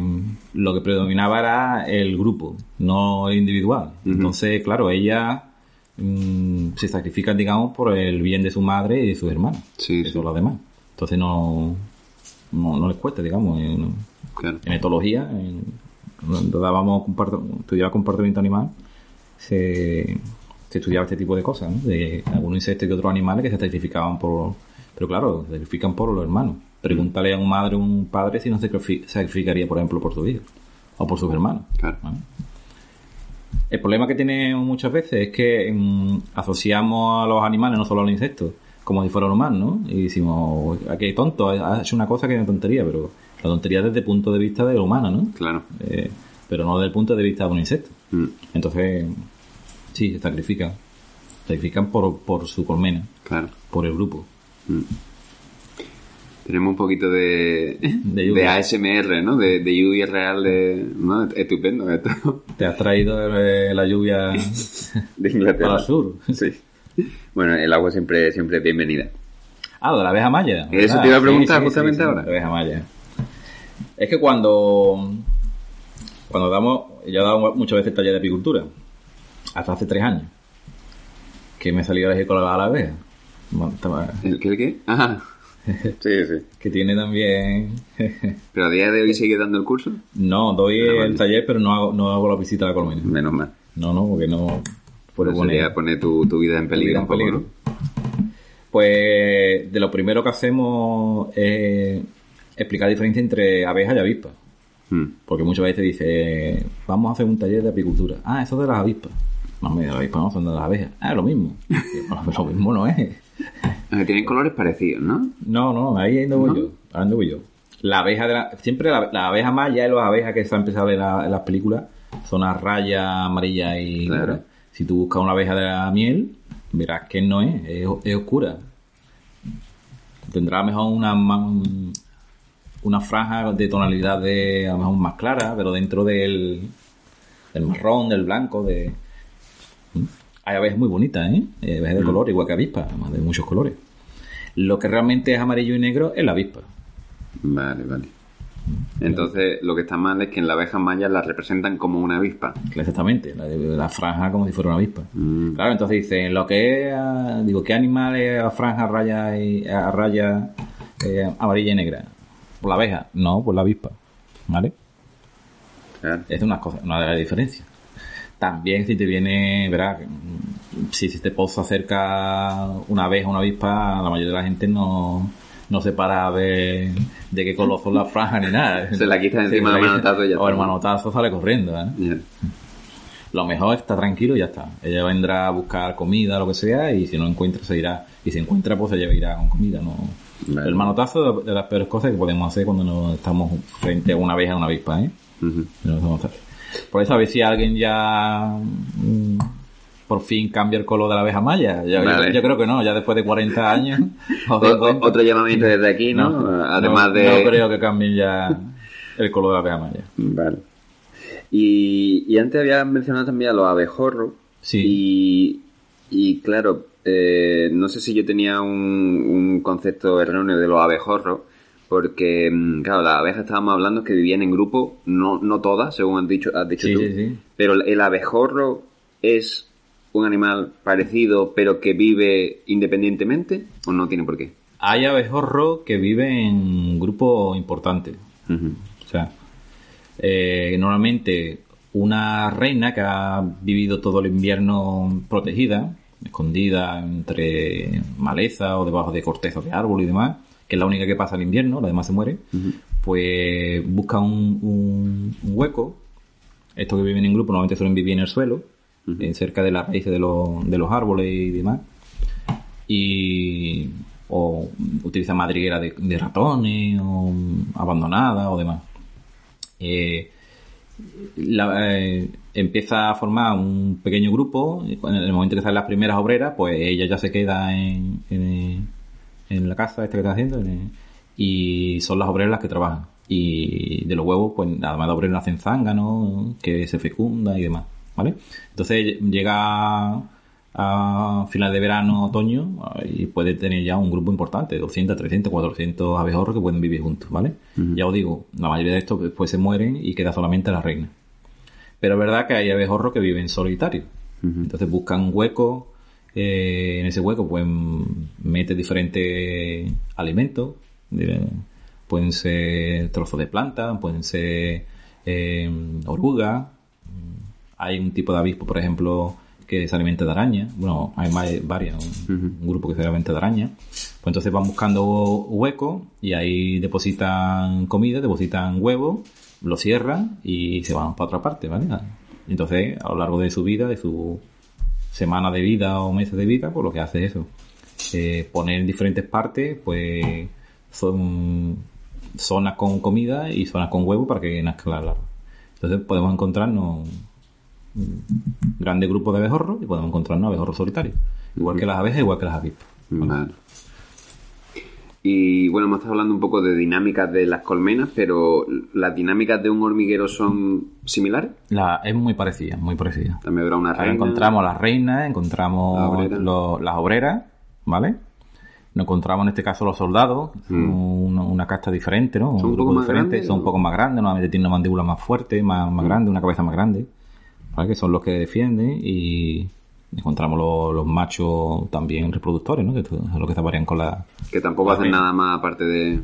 lo que predominaba era el grupo, no el individual. Entonces, claro, ella mm, se sacrifican, digamos, por el bien de su madre y de sus hermanos. Sí, de sí. los demás. Entonces no, no, no les cuesta, digamos. En, Claro. en etología, en, cuando dábamos estudiaba comportamiento animal, se, se estudiaba este tipo de cosas, ¿no? De algunos insectos y otros animales que se sacrificaban por... Pero claro, se sacrifican por los hermanos. Pregúntale a un madre o un padre si no se sacrifi- sacrificaría, por ejemplo, por su hijo o por sus hermanos. Claro. ¿vale? El problema que tiene muchas veces es que mm, asociamos a los animales, no solo a los insectos, como si fueran humanos, ¿no? Y decimos, ¿a qué tonto? Ha hecho una cosa que es una tontería, pero la tontería desde el punto de vista del humano, ¿no? Claro. Eh, pero no desde el punto de vista de un insecto. Mm. Entonces, sí, se sacrifican. Sacrifican por, por su colmena, Claro. por el grupo. Mm. Tenemos un poquito de, De. ASMR, ¿no? De, de lluvia real. De, ¿no? Estupendo esto. Te has traído eh, la lluvia De Inglaterra. para el sur. Sí. Bueno, el agua siempre, siempre es bienvenida. Ah, de la abeja maya. Eso ¿verdad? te iba a preguntar justamente sí, ahora. La abeja maya. Es que cuando cuando damos, yo he dado muchas veces taller de apicultura, hasta hace tres años, que me salió a con la abeja. ¿El qué? el qué? Ajá. Sí, sí. Que tiene también... Pero a día de hoy sigue dando el curso. no, doy Ah, el taller, pero no hago, no hago la visita a la colmena. Menos mal. No, no, porque no puedo Pues poner... sería poner tu, tu vida en peligro. vida en un poco, peligro. ¿no? Pues de lo primero que hacemos es explicar la diferencia entre abejas y avispas. Mm. Porque muchas veces dice, vamos a hacer un taller de apicultura. Ah, eso de las avispas. No, de las avispas no, son de las abejas. Ah, lo mismo. Pero lo mismo no es. Tienen colores parecidos, ¿no? No, no, ahí ando voy ¿No? yo. Ahí ando voy yo. La abeja de la, siempre la, la abeja maya y las abejas que se han empezado en, la- en las películas son las rayas amarillas y Claro. Si tú buscas una abeja de la miel, verás que no es, es, es oscura. Tendrá a lo mejor una, una franja de tonalidad de a lo mejor más clara, pero dentro del, del marrón, del blanco, de... Hay abejas muy bonitas, ¿eh? Hay abejas de color, igual que avispas, además de muchos colores. Lo que realmente es amarillo y negro es la avispa. Vale, vale. Entonces, lo que está mal es que en la abeja maya la representan como una avispa. Exactamente, la, la franja como si fuera una avispa. Mm. Claro, entonces dicen, lo que es, ah, digo, ¿qué animal es a franja, a raya, y, a raya eh, amarilla y negra? ¿Por la abeja? No, por la avispa. ¿Vale? Claro. Es una cosa, una de las diferencias. También si te viene, verás, si se te posa cerca una abeja o una avispa, la mayoría de la gente no, no se para a ver de qué color son las franjas ni nada. Se la quita encima del manotazo y ya O el manotazo sale corriendo, ¿eh? Lo mejor está tranquilo y ya está. Ella vendrá a buscar comida, lo que sea, y si no encuentra, se irá. Y si encuentra, pues ella irá con comida. No. Vale. El manotazo es de las peores cosas que podemos hacer cuando nos estamos frente a una abeja o una avispa, ¿eh? No lo sabemos hacer. Por eso a ver si alguien ya mm, por fin cambia el color de la abeja maya. Yo, Vale. yo- yo creo que no, ya después de 40 años. o O- o- 50, otro llamamiento desde aquí, ¿no? Además no- de... No creo que cambien ya el color de la abeja maya. Vale. Y, y antes había mencionado también a los abejorros. Sí. Y, y claro, eh, no sé si yo tenía un, un concepto erróneo de los abejorros, porque, mm, claro, las abejas estábamos hablando que vivían en grupo, no, no todas, según has dicho, has dicho Sí, tú. sí, sí. Pero el abejorro es un animal parecido, pero que vive independientemente, o no tiene por qué. Hay abejorros que viven en grupos importantes. Ujú. O sea, eh, normalmente una reina que ha vivido todo el invierno protegida, escondida entre maleza o debajo de corteza de árbol y demás, que es la única que pasa el invierno, la demás se muere, pues busca un, un- un hueco. Estos que viven en grupo normalmente suelen vivir en el suelo, eh, cerca de las raíces de, los- de los árboles y demás. Y o utiliza madriguera de, de ratones o abandonada o demás. Eh, la- eh, empieza a formar un pequeño grupo. En el momento que salen las primeras obreras, pues ella ya se queda en, en, en la casa esta que está haciendo en- y son las obreras las que trabajan. Y de los huevos, pues además de obreros nacen zánganos que se fecunda y demás. ¿Vale? Entonces llega a final de verano, otoño, y puede tener ya un grupo importante, 200, 300, 400 abejorros que pueden vivir juntos, ¿vale? Ya os digo, la mayoría de estos después se mueren y queda solamente la reina. Pero es verdad que hay abejorros que viven solitarios. Entonces buscan un hueco, eh, en ese hueco pues mete diferentes alimentos, de- pueden ser trozos de planta, pueden ser eh, orugas, hay un tipo de avispo, por ejemplo, que se alimenta de araña. Bueno, hay más- varias, un, un grupo que se alimenta de araña. Pues entonces van buscando huecos y ahí depositan comida, depositan huevos, lo cierran y se van para otra parte, ¿vale? Entonces, a lo largo de su vida, de su semana de vida o meses de vida, pues lo que hace es eso. Eh, poner en diferentes partes, pues, son zonas con comida y zonas con huevo para que nazca la larva. Entonces podemos encontrarnos un grande grupo de abejorros y podemos encontrarnos abejorros solitarios. Igual que las abejas, igual que las avispas. Vale. Y bueno, hemos estado hablando un poco de dinámicas de las colmenas, pero ¿las dinámicas de un hormiguero son similares? La, es muy parecida, muy parecida. También habrá una Ahora reina. encontramos las reinas, encontramos La obrera. lo- las obreras, ¿vale? Nos encontramos en este caso los soldados, son una, una casta diferente, ¿no? Mm. ¿Son un grupo poco más diferente, grandes, son un poco más grandes, normalmente tienen una mandíbula más fuerte, más, Mm. más grande, una cabeza más grande, ¿vale? Que son los que defienden y encontramos los, los machos también reproductores, ¿no? Que es lo que se con la, Que tampoco hacen nada más aparte de...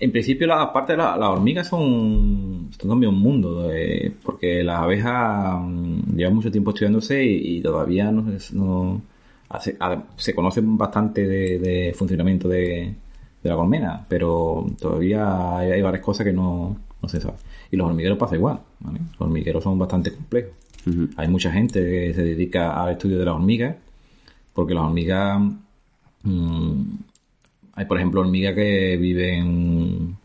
en principio, las aparte de la- las hormigas son, son también un mundo, eh, porque las abejas mm, llevan mucho tiempo estudiándose y, y todavía no, es- no- hace- a- se conocen bastante de, de funcionamiento de, de la colmena, pero todavía hay, hay varias cosas que no, no se saben. Y los hormigueros pasa igual, ¿vale? Los hormigueros son bastante complejos. Hay mucha gente que se dedica al estudio de las hormigas, porque las hormigas mm, hay, por ejemplo, hormigas que viven,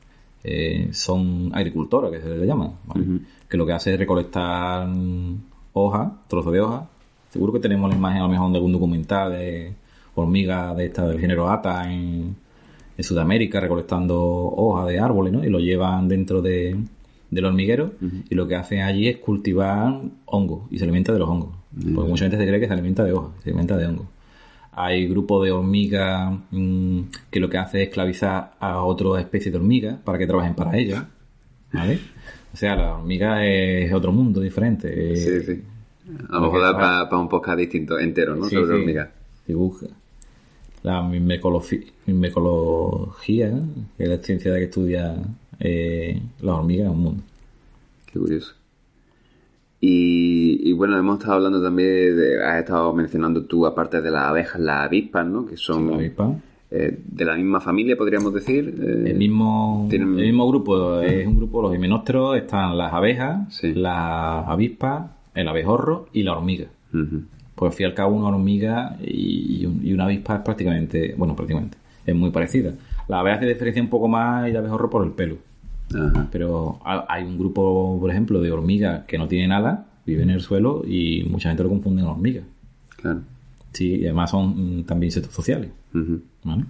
eh, son agricultoras, que se le llama, ¿vale? que lo que hace es recolectar hojas, trozos de hojas. Seguro que tenemos la imagen a lo mejor de algún documental de hormigas de esta del género Ata en, en Sudamérica recolectando hojas de árboles, ¿no? Y lo llevan dentro de, del hormiguero y lo que hacen allí es cultivar hongos y se alimenta de los hongos. Porque mucha gente se cree que se alimenta de hojas, se alimenta de hongos. Hay grupos de hormigas mm, que lo que hace es esclavizar a otras especies de hormigas para que trabajen para ellas. ¿Vale? O sea, la hormiga es otro mundo diferente. Sí, sí. A lo mejor da para un podcast distinto, entero, ¿no? Sí, Sobre sí. hormigas. Dibuja. La mimecología, que es la ciencia que estudia eh, las hormigas en un mundo. Qué curioso. Y, y bueno, hemos estado hablando también de, has estado mencionando tú, aparte de las abejas, las avispas, ¿no? Que son eh, de la misma familia, podríamos decir. eh, El mismo, Tienen- el mismo grupo, es un grupo, los himenópteros, están las abejas, Sí. las avispas, el abejorro y la hormiga. Pues al fin y al cabo una hormiga y, y un- y una avispa es prácticamente, bueno, prácticamente, es muy parecida. La abeja se diferencia un poco más y el abejorro por el pelo. ajá. Pero ha- hay un grupo, por ejemplo, de hormigas que no tienen alas, viven en el suelo y mucha gente lo confunde con hormigas. Claro. Sí, y además son mm, también insectos sociales. ¿vale?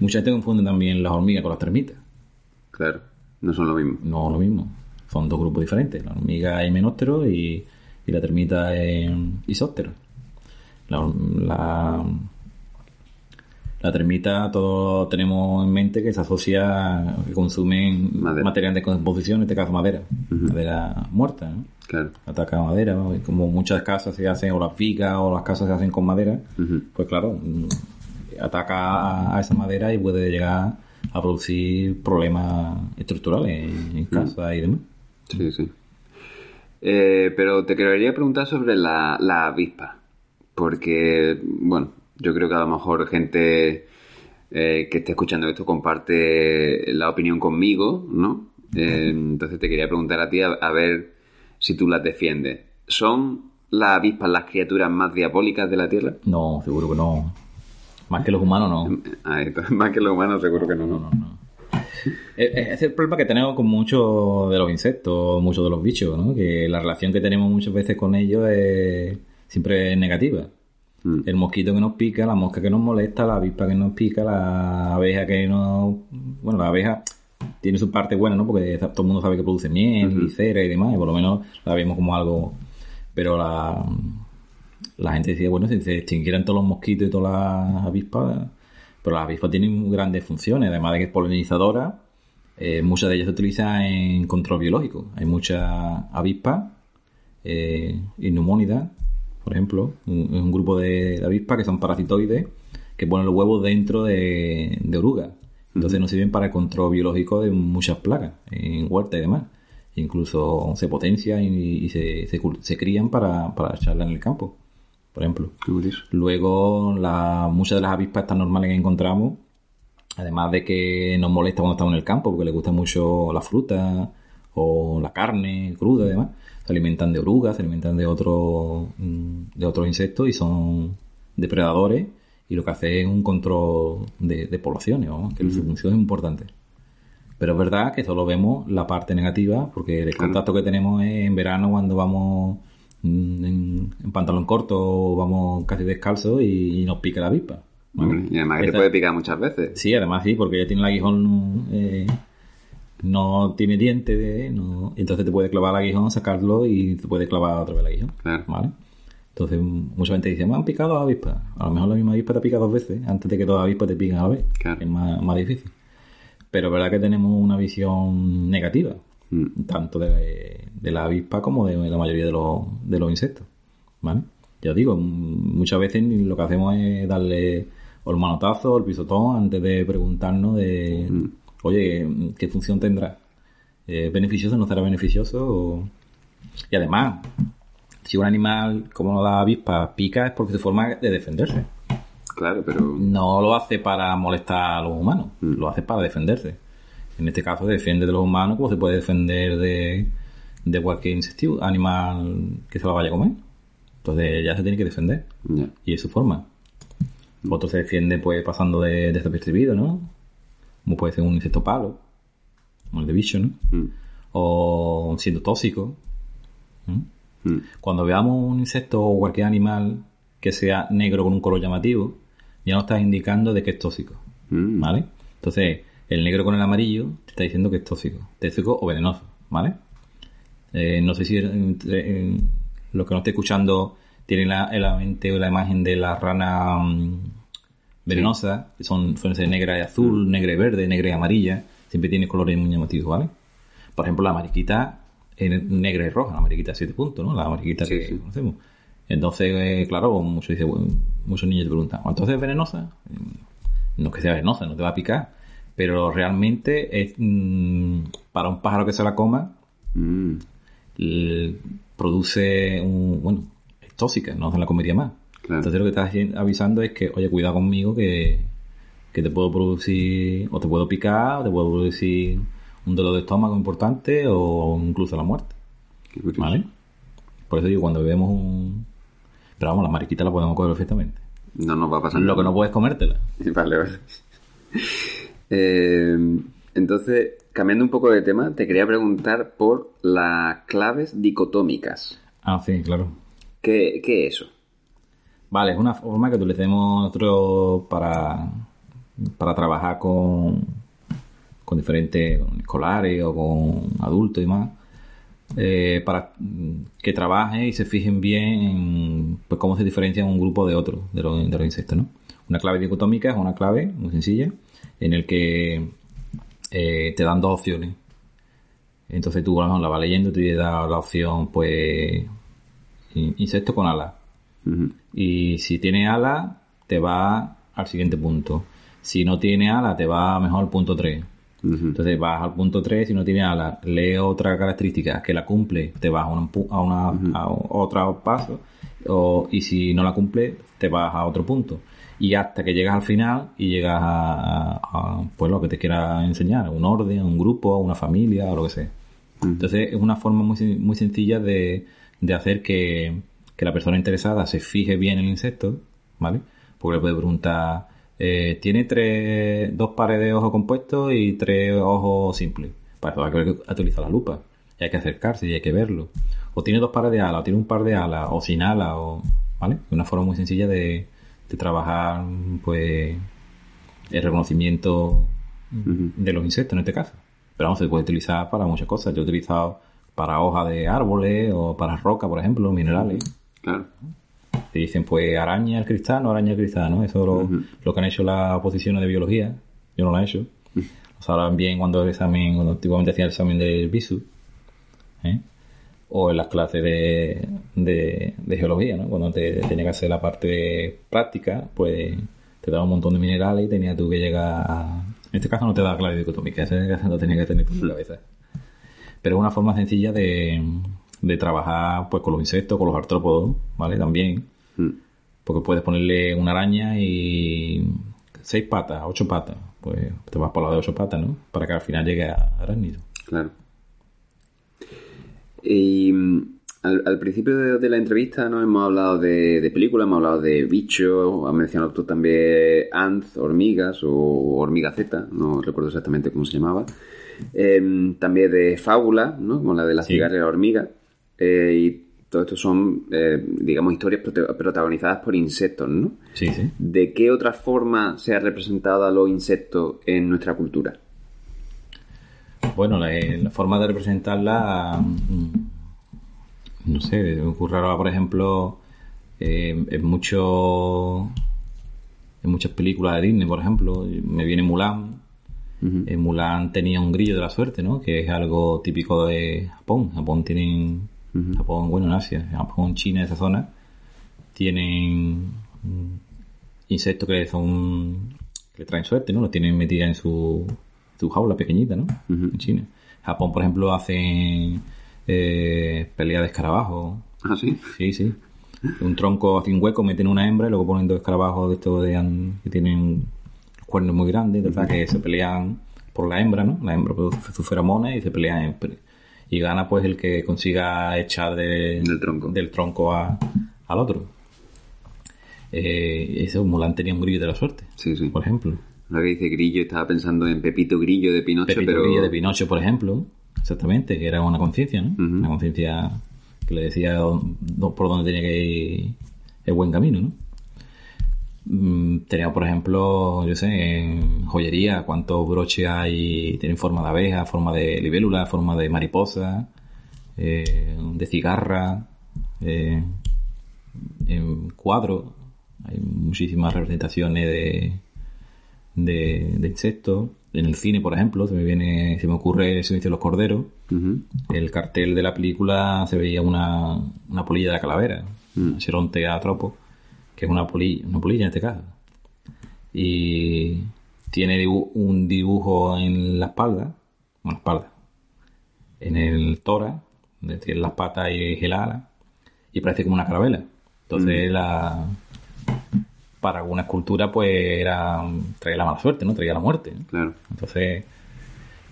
Mucha gente confunde también las hormigas con las termitas. Claro. No son lo mismo. No lo mismo. Son dos grupos diferentes. La hormiga es himenóptero y, y la termita es isóptero. La, la, la termita todos tenemos en mente que se asocia, que consumen Madera. material de composición, en este caso madera. Madera muerta, ¿no? Claro. Ataca madera, ¿no? Y como muchas casas se hacen, o las vigas o las casas se hacen con madera, pues claro, mm, ataca a, esa madera y puede llegar a producir problemas estructurales en, en casa y demás. Sí, sí. Eh, pero te quería preguntar sobre la, la avispa. Porque, bueno, yo creo que a lo mejor gente eh, que esté escuchando esto comparte la opinión conmigo, ¿no? Eh, entonces te quería preguntar a ti a, a ver si tú las defiendes. ¿Son las avispas las criaturas más diabólicas de la Tierra? No, seguro que no. Más que los humanos, no. Ah, más que los humanos, seguro que no. No, no, no. Es es el problema que tenemos con muchos de los insectos, muchos de los bichos, ¿no? Que la relación que tenemos muchas veces con ellos es siempre es negativa. Mm. El mosquito que nos pica, la mosca que nos molesta, la avispa que nos pica, la abeja que nos... Bueno, la abeja tiene su parte buena, ¿no? Porque todo el mundo sabe que produce miel y cera y demás, y por lo menos la vemos como algo... Pero la, la gente decía, bueno, si se extinguieran todos los mosquitos y todas las avispas, pero las avispas tienen grandes funciones, además de que es polinizadora, eh, muchas de ellas se utilizan en control biológico. Hay muchas avispas, eh, por ejemplo, un, es un grupo de, de avispas que son parasitoides que ponen los huevos dentro de, de orugas. Entonces nos sirven para el control biológico de muchas plagas en huerta y demás. Incluso se potencian y, y se, se, crían para, para echarla en el campo, por ejemplo. Luego, la, muchas de las avispas tan normales que encontramos, además de que nos molesta cuando estamos en el campo, porque les gusta mucho la fruta o la carne cruda y demás, se alimentan de orugas, se alimentan de otros mm, de otros insectos y son depredadores y lo que hace es un control de, de poblaciones, ¿no? que su función es importante. Pero es verdad que solo vemos la parte negativa, porque el contacto que tenemos es en verano cuando vamos mm, en, en pantalón corto o vamos casi descalzos y, y nos pica la avispa. Y además que te puede picar muchas veces. Sí, además sí, porque ya tiene el aguijón, eh, no tiene diente, de- no, entonces te puede clavar el aguijón, sacarlo y te puede clavar otra vez el aguijón. Claro. ¿Vale? Entonces, mucha gente dice, me han picado avispas. A lo mejor la misma avispa te pica dos veces antes de que las avispas te piquen a la vez. Claro. Es más, más difícil. Pero es verdad que tenemos una visión negativa, Mm. tanto de, de la avispa como de la mayoría de los, de los insectos. ¿Vale? Ya os digo, m- muchas veces lo que hacemos es darle o el manotazo o el pisotón antes de preguntarnos de, oye, ¿qué función tendrá? ¿Es beneficioso? ¿No será beneficioso? O- Y además, si un animal como la avispa pica es porque su forma de defenderse. Claro, pero... No lo hace para molestar a los humanos, Mm. lo hace para defenderse. En este caso, se defiende de los humanos como se puede defender de, de cualquier insecto, animal que se lo vaya a comer. Entonces ya se tiene que defender. Y es su forma. Otro se defiende pues pasando de desapercibido, ¿no? Como puede ser un insecto palo, como el de bicho, ¿no? Mm. O siendo tóxico. ¿Mm? Mm. Cuando veamos un insecto o cualquier animal que sea negro con un color llamativo, ya nos está indicando de que es tóxico. Mm. ¿Vale? Entonces, el negro con el amarillo te está diciendo que es tóxico. Tóxico o venenoso, ¿vale? Eh, no sé si eh, eh, lo que no esté escuchando tienen la, en la mente la imagen de la rana mm, venenosa, que son, suelen ser negra y azul, negra y verde, negra y amarilla, siempre tiene colores muy llamativos, ¿vale? Por ejemplo, la mariquita es negra y roja, la mariquita de 7 puntos, ¿no? La mariquita Sí, que sí. conocemos. Entonces, eh, claro, muchos, dice, bueno, muchos niños te preguntan, "¿Ah, ¿entonces es venenosa? No es que sea venenosa, no te va a picar, pero realmente es mm, para un pájaro que se la coma, Mm, produce un, bueno, es tóxica, no se la comería más. Claro. Entonces lo que estás avisando es que, oye, cuidado conmigo que, que te puedo producir, o te puedo picar, o te puedo producir un dolor de estómago importante, o incluso la muerte. qué. ¿Vale? Por eso digo, cuando vemos un... Pero vamos, la mariquita la podemos comer perfectamente. No nos va a pasar Lo que no puedes comértela. Vale, vale. Eh, entonces, cambiando un poco de tema, te quería preguntar por las claves dicotómicas. Ah, sí, claro. ¿Qué, qué es eso? Vale, es una forma que utilicemos nosotros para, para trabajar con, con diferentes escolares o con adultos y más, eh, para que trabajen y se fijen bien en pues, cómo se diferencian un grupo de otro, de los, insectos. ¿no? Una clave dicotómica es una clave muy sencilla en el que eh, te dan dos opciones. Entonces tú, ejemplo, la vas leyendo y te da la opción, pues, in- insecto con alas. Y si tiene ala, te va al siguiente punto. Si no tiene ala, te va mejor al punto 3. Ujú. Entonces vas al punto 3, si no tiene ala, lee otra característica que la cumple, te vas a, una, a, una, a otro paso. O, y si no la cumple, te vas a otro punto. Y hasta que llegas al final y llegas a, pues lo que te quiera enseñar, un orden, un grupo, una familia o lo que sea. Entonces es una forma muy, muy sencilla de, de hacer que, que la persona interesada se fije bien en el insecto, ¿vale? Porque le puede preguntar, eh, ¿tiene tres, dos pares de ojos compuestos y tres ojos simples? Para eso hay que utilizar la lupa. Y hay que acercarse y hay que verlo. O tiene dos pares de alas, o tiene un par de alas, o sin alas, o, ¿vale? Una forma muy sencilla de, de trabajar, pues, el reconocimiento de los insectos en este caso. Pero vamos, se puede utilizar para muchas cosas. Yo he utilizado para hojas de árboles o para roca, por ejemplo, minerales. Claro. Te dicen, pues, araña el cristal, no araña el cristal, ¿no? Eso lo, lo que han hecho las oposiciones de biología. Yo no lo he hecho. Lo sabrán bien cuando el examen, cuando antiguamente hacía el examen del BISU. ¿eh? O en las clases de, de, de geología, ¿no? Cuando te tenía que hacer la parte práctica, pues te daba un montón de minerales y tenías tú que llegar a... En este caso no te da clave dicotómica, ese caso lo tenías que tener tú en la cabeza. Pero es una forma sencilla de, de trabajar pues con los insectos, con los artrópodos, ¿vale? También. Mm. Porque puedes ponerle una araña y seis patas, ocho patas. Pues te vas por la de ocho patas, ¿no? Para que al final llegue a arácnido. Claro. Y mm, al, al principio de, de la entrevista no hemos hablado de, de películas, hemos hablado de bichos, has mencionado tú también ants, hormigas o hormiga Z, no recuerdo exactamente cómo se llamaba. Em, también de fábulas, ¿no? Como la de la Sí. cigarra y la hormiga. Eh, y todo esto son, eh, digamos, historias protagonizadas por insectos, ¿no? Sí, sí. ¿De qué otra forma se ha representado a los insectos en nuestra cultura? Bueno, la, la forma de representarla, mm, no sé, me ocurre ahora, por ejemplo, eh, en mucho, en muchas películas de Disney, por ejemplo, me viene Mulan. En Mulan tenía un grillo de la suerte, ¿no? Que es algo típico de Japón. Japón tienen, Japón, bueno, en Asia, Japón, China, esa zona, tienen insectos que son que le traen suerte, ¿no? Los tienen metidas en su, su jaula pequeñita, ¿no? En China. Japón, por ejemplo, hacen eh, pelea de escarabajos. ¿Ah, sí? Sí, sí. Un tronco hace un hueco, meten una hembra y luego ponen dos escarabajos de estos de que tienen cuernos muy grandes, ¿verdad? Que se pelean por la hembra, ¿no? La hembra produce sus feromonas y se pelean. en- Y gana pues el que consiga echar de- Del tronco. del tronco a- al otro. Eh, ese Mulan tenía un grillo de la suerte, Sí, sí. por ejemplo. Ahora que dice Grillo, estaba pensando en Pepito Grillo de Pinocho, Pepito pero... Grillo de Pinocho, por ejemplo, exactamente, que era una conciencia, ¿no? Ujú. Una conciencia que le decía por dónde tenía que ir el buen camino, ¿no? Mm, Tenía, por ejemplo, yo sé, en joyería, cuántos broches hay, tienen forma de abeja, forma de libélula, forma de mariposa, eh, de cigarra, eh, en cuadros, hay muchísimas representaciones de, de, de insectos. En el cine, por ejemplo, se me viene, se me ocurre el silencio de los corderos. El cartel de la película se veía una, una polilla de la calavera, Mm. Seronte atropo, que es una polilla, una polilla en este caso. Y tiene dibu- un dibujo en la espalda, bueno, espalda, en el tórax, donde tiene las patas y el ala, y parece como una carabela. Entonces, la, para alguna escultura, pues era traía la mala suerte, ¿no? Traía la muerte. ¿no? Claro. Entonces,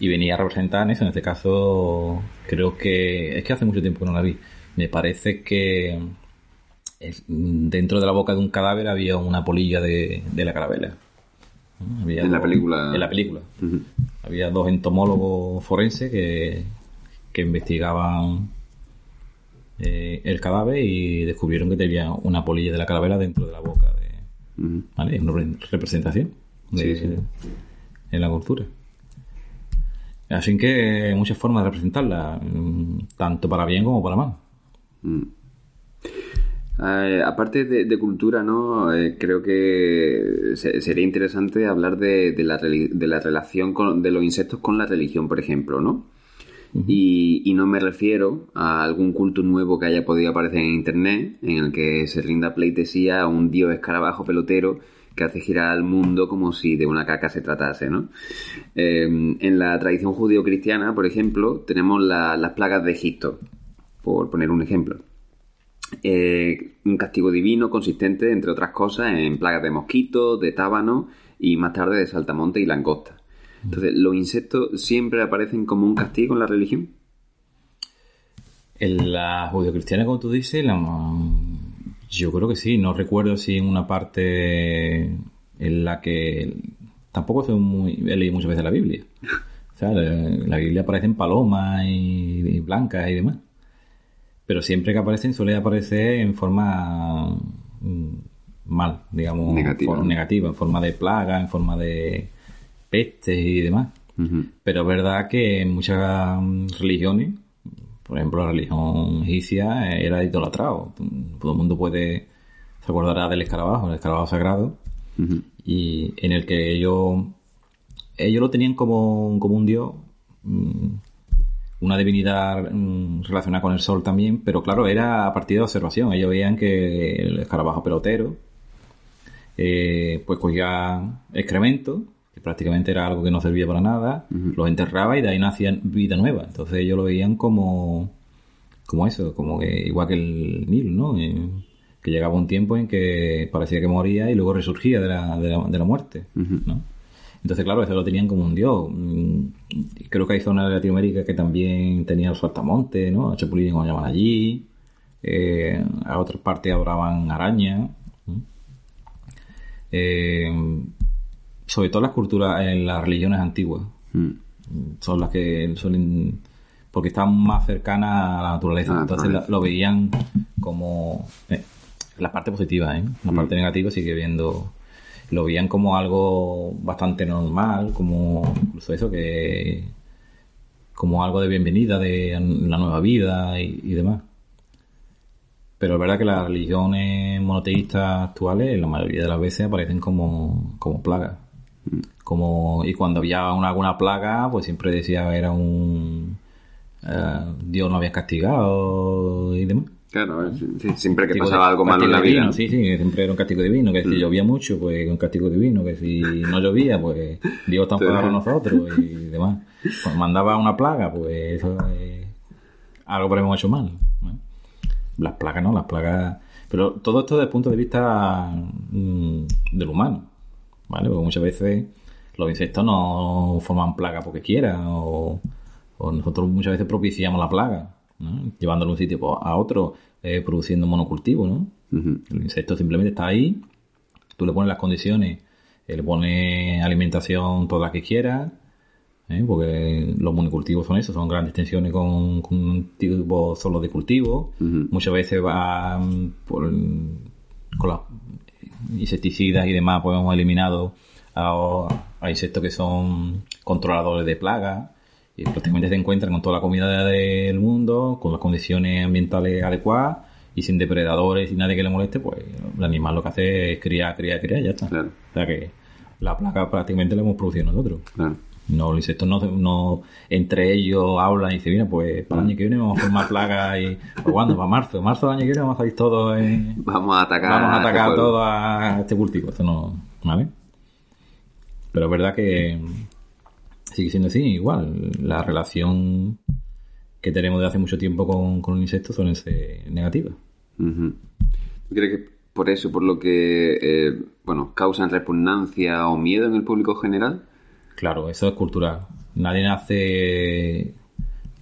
y venía a representar eso. En este caso, creo que es que hace mucho tiempo que no la vi. Me parece que dentro de la boca de un cadáver había una polilla de, de la carabela. En la película. En la película. Había dos entomólogos forenses que, que investigaban eh, el cadáver y descubrieron que tenía una polilla de la calavera dentro de la boca de. ¿vale? Es una re- representación de, Sí, sí. en la cultura. Así que hay muchas formas de representarla, mm, tanto para bien como para mal. Mm. Eh, aparte de, de cultura, ¿no? Eh, creo que se- sería interesante hablar de, de la, de la relación con- de los insectos con la religión, por ejemplo, ¿no? y, y no me refiero a algún culto nuevo que haya podido aparecer en internet, en el que se rinda pleitesía a un dios escarabajo pelotero que hace girar al mundo como si de una caca se tratase, ¿no? Eh, en la tradición judío-cristiana, por ejemplo, tenemos la- las plagas de Egipto, por poner un ejemplo. Eh, un castigo divino consistente, entre otras cosas, en plagas de mosquitos, de tábano y más tarde de saltamonte y langosta. Entonces, ¿los insectos siempre aparecen como un castigo en la religión? En la judio-cristiana, como tú dices, yo creo que sí. No recuerdo si en una parte en la que tampoco muy, he leído muchas veces la Biblia. O sea, la, la Biblia aparecen palomas y blancas y demás. Pero siempre que aparecen suele aparecer en forma mm, mal, digamos, Negativa, negativa, en forma de plaga, en forma de pestes y demás. Pero es verdad que en muchas religiones, por ejemplo la religión egipcia, era idolatrado. Todo el mundo puede, se acordará del escarabajo, el escarabajo sagrado, y en el que ellos, ellos lo tenían como, como un dios, mm, una divinidad mm, relacionada con el sol también, pero claro, era a partir de observación. Ellos veían que el escarabajo pelotero, eh, pues cogía excremento, que prácticamente era algo que no servía para nada, los enterraba y de ahí nacían vida nueva. Entonces ellos lo veían como, como eso, como que igual que el Nilo, ¿no? Eh, que llegaba un tiempo en que parecía que moría y luego resurgía de la, de la, de la muerte, ¿no? Entonces, claro, eso lo tenían como un dios. Mm, Creo que hay zonas de Latinoamérica que también tenían saltamontes, ¿no? A Chapulín como llaman allí. Eh, a otras partes adoraban arañas. ¿no? Eh, sobre todo las culturas, en las religiones antiguas, Mm. son las que suelen porque están más cercanas a la naturaleza entonces la- lo veían como eh, la parte positiva ¿eh? la parte negativa sigue viendo lo veían como algo bastante normal como incluso eso que como algo de bienvenida de la nueva vida y, y demás. Pero es verdad que las religiones monoteístas actuales la mayoría de las veces aparecen como, como plagas. Como y cuando había una, alguna plaga pues siempre decía era un eh, Dios no había castigado y demás Claro, eh, siempre que pasaba algo malo en la vida. sí sí siempre era un castigo divino que si llovía mucho pues un castigo divino que si no llovía pues Dios está enfadado con nosotros y demás Cuando mandaba una plaga pues eso es algo que hemos hecho mal ¿no? las plagas no las plagas pero todo esto desde el punto de vista mm, del humano ¿vale? Porque muchas veces los insectos no forman plaga porque quieran o, o nosotros muchas veces propiciamos la plaga, ¿no? llevándolo de un sitio pues, a otro, eh, produciendo monocultivo, ¿no? Ujú. El insecto simplemente está ahí, tú le pones las condiciones, eh, le pones alimentación toda la que quieras, ¿eh? porque los monocultivos son eso, son grandes extensiones con, con un tipo solo de cultivo. Muchas veces va mm, por, con los insecticidas y demás, pues hemos eliminado a, a insectos que son controladores de plagas y prácticamente se encuentran con toda la comida del mundo, con las condiciones ambientales adecuadas y sin depredadores y nadie que le moleste, pues el animal lo que hace es criar, criar, criar y ya está. Claro. O sea que la plaga prácticamente la hemos producido nosotros. Claro. No, los insectos no, no entre ellos hablan y dicen, mira, pues para el año que viene vamos a formar plagas y ¿para cuándo? Para marzo. Marzo del año que viene vamos a salir todos en... Vamos a atacar. Vamos a este atacar pueblo. todo a este cultivo. Esto no, ¿vale? Pero es verdad que sigue siendo así, igual. La relación que tenemos de hace mucho tiempo con, con los insectos suelen ser negativas. Ujú. ¿Tú crees que por eso, por lo que, eh, bueno, causan repugnancia o miedo en el público general? Claro, eso es cultural. Nadie nace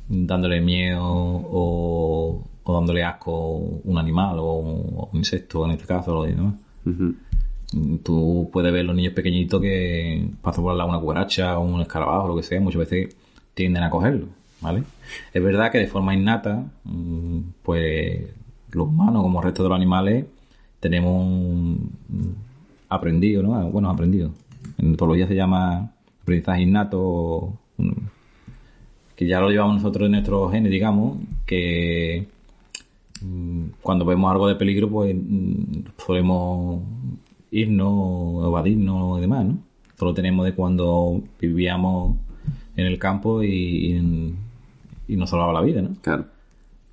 dándole miedo o, o dándole asco a un animal o un, un insecto, en este caso, o demás. Tú puedes ver los niños pequeñitos que pasan por lado una cucaracha o un escarabajo, lo que sea, muchas veces tienden a cogerlo, ¿vale? Es verdad que de forma innata, mm, pues los humanos, como el resto de los animales, tenemos un- un aprendido, ¿no? Bueno, aprendido. En etología se llama aprendizaje innato, mm, que ya lo llevamos nosotros en nuestros genes, digamos, que mm, cuando vemos algo de peligro, pues mm, solemos irnos, evadirnos y demás, ¿no? Esto lo tenemos de cuando vivíamos en el campo y, y, nos salvaba la vida, ¿no? Claro.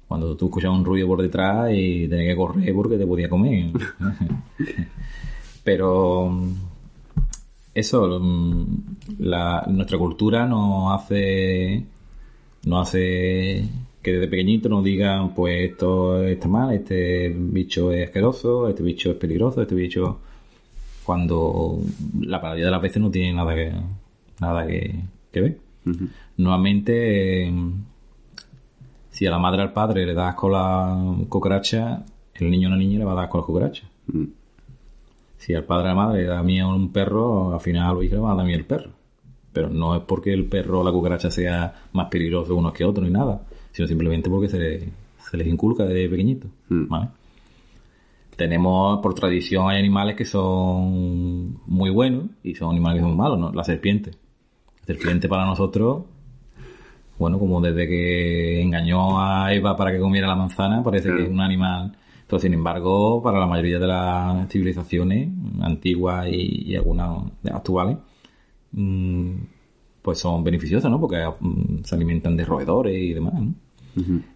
Cuando tú escuchabas un ruido por detrás y tenías que correr porque te podía comer. Pero eso, la, nuestra cultura nos hace, nos hace que desde pequeñito nos digan, pues esto está mal, este bicho es asqueroso, este bicho es peligroso, este bicho, cuando la mayoría de las veces no tiene nada que, nada que, que ver. Nuevamente, eh, si a la madre o al padre le das con la cucaracha, el niño o la niña le va a dar con la cucaracha. Mm. Si al padre o a la madre le da miedo a un perro, al final a los hijos le va a dar miedo el perro. Pero no es porque el perro o la cucaracha sea más peligroso unos que otros ni nada, sino simplemente porque se, le- se les inculca desde pequeñito. Mm. ¿vale? Tenemos, por tradición, hay animales que son muy buenos y son animales que son malos, ¿no? La serpiente. La serpiente para nosotros, bueno, como desde que engañó a Eva para que comiera la manzana, parece Claro. que es un animal. Pero sin embargo, para la mayoría de las civilizaciones antiguas y, y algunas actuales, mm, pues son beneficiosas, ¿no? Porque mm, se alimentan de roedores y demás, ¿no?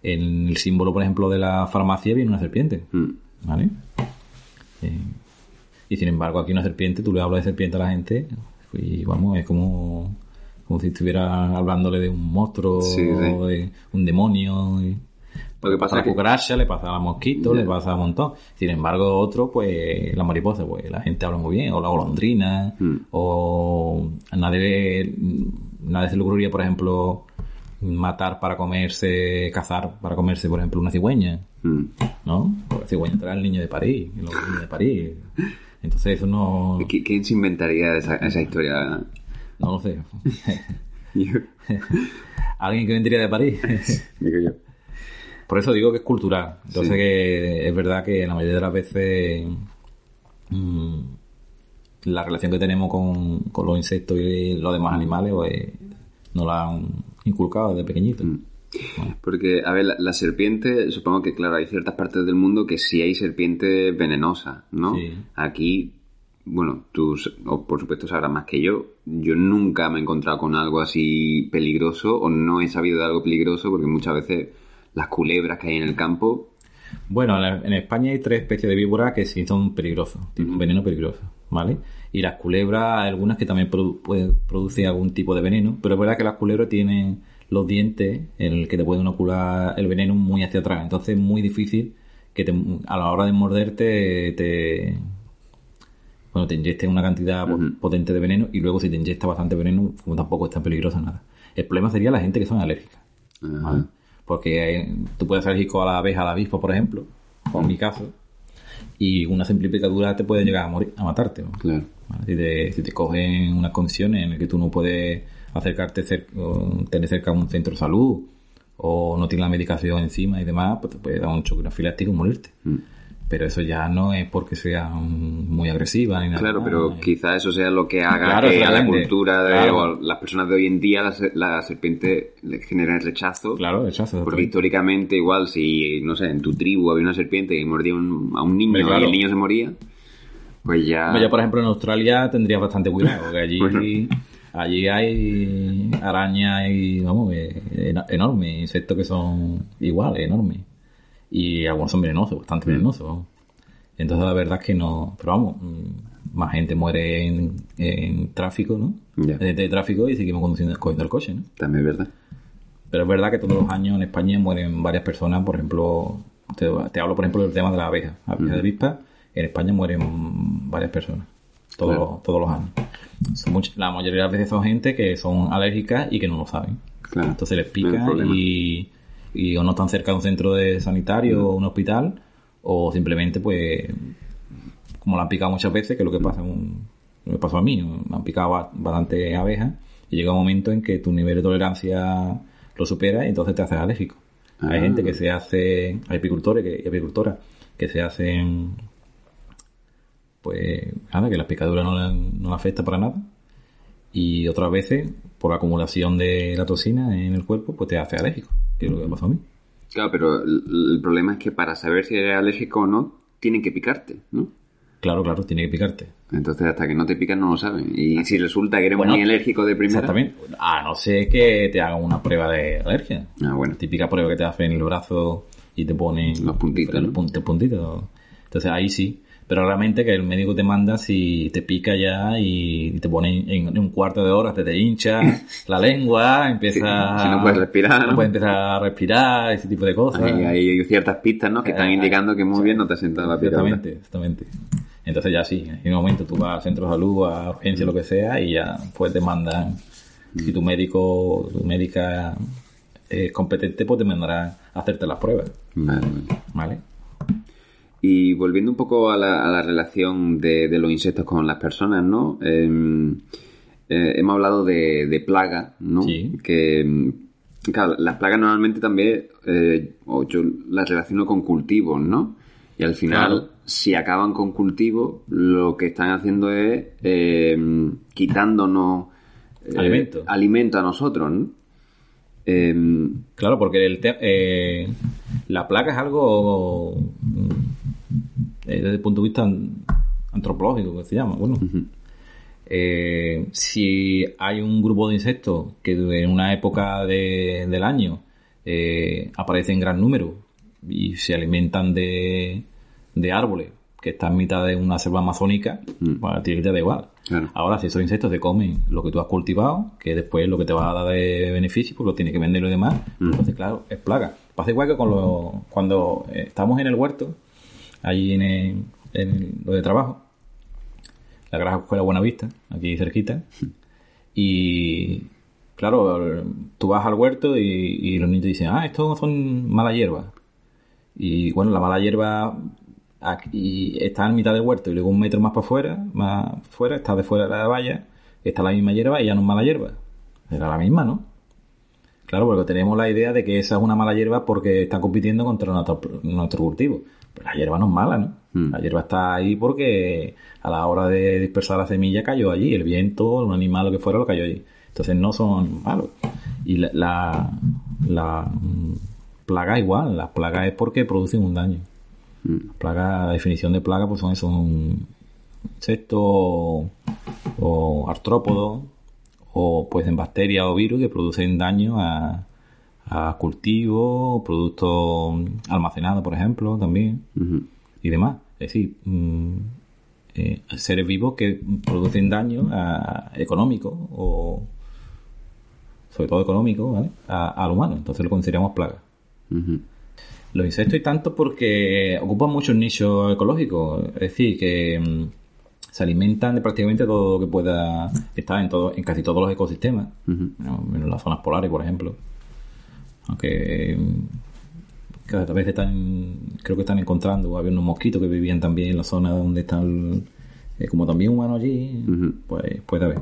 En el símbolo, por ejemplo, de la farmacia viene una serpiente, Mm. ¿Vale? Eh, y sin embargo, aquí una serpiente, tú le hablas de serpiente a la gente y vamos, es como, como si estuviera hablándole de un monstruo Sí, sí. o de un demonio. y- Lo que pasa a la que- cucaracha, le pasa a la mosquito, le pasa a un montón. Sin embargo, otro, pues, la mariposa, pues, la gente habla muy bien, o la golondrina, Mm. o a nadie, nadie se le ocurriría, por ejemplo, matar para comerse, cazar para comerse, por ejemplo, una cigüeña, Mm. ¿no? Porque la cigüeña trae al niño de París, y los niños de París. Entonces eso no, ¿Qui- ¿Quién se inventaría esa, esa historia? no lo sé. Yo, ¿Alguien que vendría de París? digo yo. Por eso digo que es cultural. Entonces Sí. que es verdad que la mayoría de las veces mm, la relación que tenemos con, con los insectos y los demás animales pues, nos la han inculcado desde pequeñito. Mm. Porque, a ver, la, la serpiente, supongo que, claro, hay ciertas partes del mundo que sí hay serpientes venenosas, ¿no? Sí. Aquí, bueno, tú, o por supuesto, sabrás más que yo. Yo nunca me he encontrado con algo así peligroso o no he sabido de algo peligroso porque muchas veces las culebras que hay en el campo. Bueno, en España hay tres especies de víboras que sí son peligrosas, tienen un veneno peligroso, ¿vale? Y las culebras, hay algunas que también produ- producir algún tipo de veneno, pero es verdad que las culebras tienen los dientes en el que te pueden inocular el veneno muy hacia atrás, entonces es muy difícil que te- a la hora de morderte te bueno, te inyectes una cantidad potente de veneno y luego si te inyectas bastante veneno, como tampoco es tan peligroso nada. El problema sería la gente que son alérgicas. Porque eh, tú puedes ser alérgico a la abeja, a la avispa, por ejemplo, en mi caso, y una simple picadura te puede llegar a morir, a matarte. ¿no? Claro. ¿Vale? Si, te, si te cogen unas condiciones en las que tú no puedes acercarte, cer- o tener cerca un centro de salud, o no tienes la medicación encima y demás, pues te puede dar un choque anafiláctico y morirte. Mm. Pero eso ya no es porque sean muy agresivas ni nada. Claro, pero quizás eso sea lo que haga Claro, que a la cultura de Claro. o las personas de hoy en día la, la serpiente le genera rechazo. Claro, rechazo. Porque históricamente, igual, si, no sé, en tu tribu había una serpiente que mordía un- a un niño claro. y el niño se moría, pues ya... Por ejemplo, en Australia tendría bastante cuidado, porque allí, Bueno. allí hay arañas y, vamos, eh, enormes, insectos que son iguales, enormes. Y algunos son venenosos, bastante Mm. venenosos. Entonces, la verdad es que no. Pero vamos, mm, más gente muere en, en tráfico, ¿no? Ya. De tráfico y seguimos conduciendo cogiendo el coche, ¿no? También es verdad. Pero es verdad que todos los años en España mueren varias personas, por ejemplo, te, te hablo por ejemplo del tema de la abeja, la abeja de avispa, en España mueren varias personas, todos, Claro. los, todos los años. Son much- la mayoría de las veces son gente que son alérgicas y que no lo saben. Claro. Entonces les pica y, y o no están cerca de un centro de sanitario o un hospital o simplemente pues como la han picado muchas veces, que es lo que pasa un, lo que pasó a mí, me han picado ba- bastante abejas y llega un momento en que tu nivel de tolerancia lo supera y entonces te haces alérgico. Hay Ah. gente que se hace, hay apicultores que, y apicultoras que se hacen, pues nada, que la picadura no no afecta para nada. Y otras veces, por la acumulación de la toxina en el cuerpo, pues te hace alérgico, que es lo que me pasó a mí. Claro, pero el, el problema es que para saber si eres alérgico o no, tienen que picarte, ¿no? Claro, claro, tiene que picarte. Entonces, hasta que no te pican, no lo saben. Y si resulta que eres Bueno, muy alérgico de primera... Exactamente. A no ser que te hagan una prueba de alergia. Ah, bueno. Típica prueba que te hacen en el brazo y te ponen Los puntitos, Los ¿no? pun- los puntitos. Entonces ahí sí. Pero realmente que el médico te manda si te pica ya y te pone en, en un cuarto de hora, te te hincha la lengua, empieza... Si no puedes respirar, ¿no? puedes empezar a respirar, ese tipo de cosas. Hay, hay ciertas pistas, ¿no? Que están Eh, indicando que muy bien no te ha sentado la picadura. Exactamente, exactamente. Entonces ya sí, en un momento tú vas al centro de salud, a urgencia, lo que sea, y ya pues te mandan, si tu médico, tu médica es competente, pues te mandará a hacerte las pruebas, Vale, vale. Y volviendo un poco a la, a la relación de, de los insectos con las personas, ¿no? Eh, eh, hemos hablado de, de plagas, ¿no? Sí. Que, mm, claro, las plagas normalmente también, eh, o yo las relaciono con cultivos, ¿no? Y al final, Claro. si acaban con cultivos, lo que están haciendo es eh, quitándonos eh, Alimento. alimento a nosotros, ¿no? Claro, porque el eh, la placa es algo desde el punto de vista an- antropológico, que se llama. Bueno, eh, si hay un grupo de insectos que en una época de- del año eh, aparece en gran número y se alimentan de, de árboles que están en mitad de una selva amazónica, Mm. bueno, a ti te da igual. Claro. Ahora, si esos insectos te comen lo que tú has cultivado, que después lo que te va a dar de beneficio, pues lo tienes que vender y lo demás, pues Mm. entonces, claro, es plaga. Pasa igual que con cuando eh, estamos en el huerto, allí en, el- lo de trabajo, la Granja Escuela Buenavista, aquí cerquita, y claro, tú vas al huerto y, los niños dicen, ah, estos son mala hierba. Y bueno, la mala hierba aquí está en mitad del huerto y luego un metro más para afuera, más fuera, está de fuera de la valla, está la misma hierba y ya no es mala hierba. Era la misma, ¿no? Claro, porque tenemos la idea de que esa es una mala hierba porque está compitiendo contra nuestro, nuestro cultivo. Pero la hierba no es mala, ¿no? Mm. La hierba está ahí porque a la hora de dispersar la semilla cayó allí, el viento, un animal, lo que fuera, lo cayó allí. Entonces no son malos. Y la, la, la, mm, plaga igual, las plagas es porque producen un daño. mm, Plaga, la definición de plaga pues son esos insectos o, o artrópodos o pues en bacterias o virus que producen daño a, a cultivos, productos almacenados, por ejemplo, también, y demás. Es decir, mm, eh, seres vivos que producen daño a- económico o sobre todo económico, ¿vale? A- al humano. Entonces lo consideramos plaga. Ujú. Los insectos y tanto porque ocupan muchos nichos ecológicos, es decir, que mm, se alimentan de prácticamente todo lo que pueda estar en todo, en casi todos los ecosistemas. ¿no? menos las zonas polares, por ejemplo. Aunque mm, cada vez están, creo que están encontrando, había unos mosquitos que vivían también en la zona donde están, eh, como también humanos allí, pues puede haber.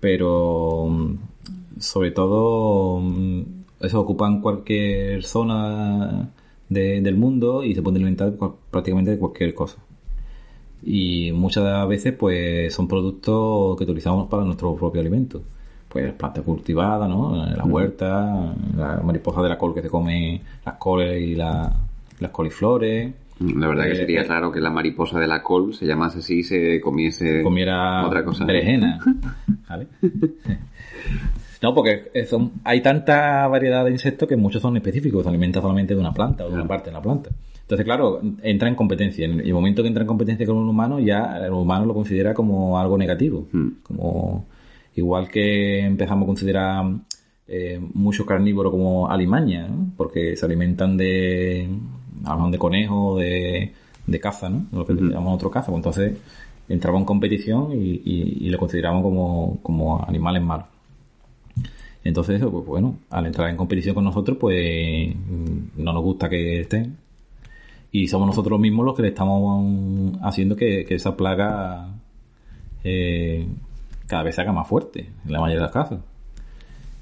Pero mm, sobre todo mm, eso ocupan cualquier zona de- del mundo y se pueden alimentar prácticamente de cualquier cosa. Y muchas veces pues son productos que utilizamos para nuestro propio alimento. Pues plantas cultivadas, ¿no? La huerta, la mariposa de la col que se come las coles y la- las coliflores. La verdad que Eh, sería eh, raro que la mariposa de la col se llamase así y se comiese comiera otra cosa. berenjena. ¿Vale? No, porque son, hay tanta variedad de insectos que muchos son específicos, se alimentan solamente de una planta o de una parte de la planta. Entonces, claro, entra en competencia. En el momento que entra en competencia con un humano, ya el humano lo considera como algo negativo. Mm. Como igual que empezamos a considerar eh, muchos carnívoros como alimaña, ¿no? porque se alimentan de, a lo mejor de conejo, de, de caza, ¿no? Lo que llamamos otro caza. Pues entonces entramos en competición y, y- y lo consideramos como, como animales malos. Entonces, eso, pues bueno, al entrar en competición con nosotros, pues mm, no nos gusta que estén. Y somos nosotros mismos los que le estamos haciendo que, que esa plaga eh, cada vez se haga más fuerte, en la mayoría de los casos.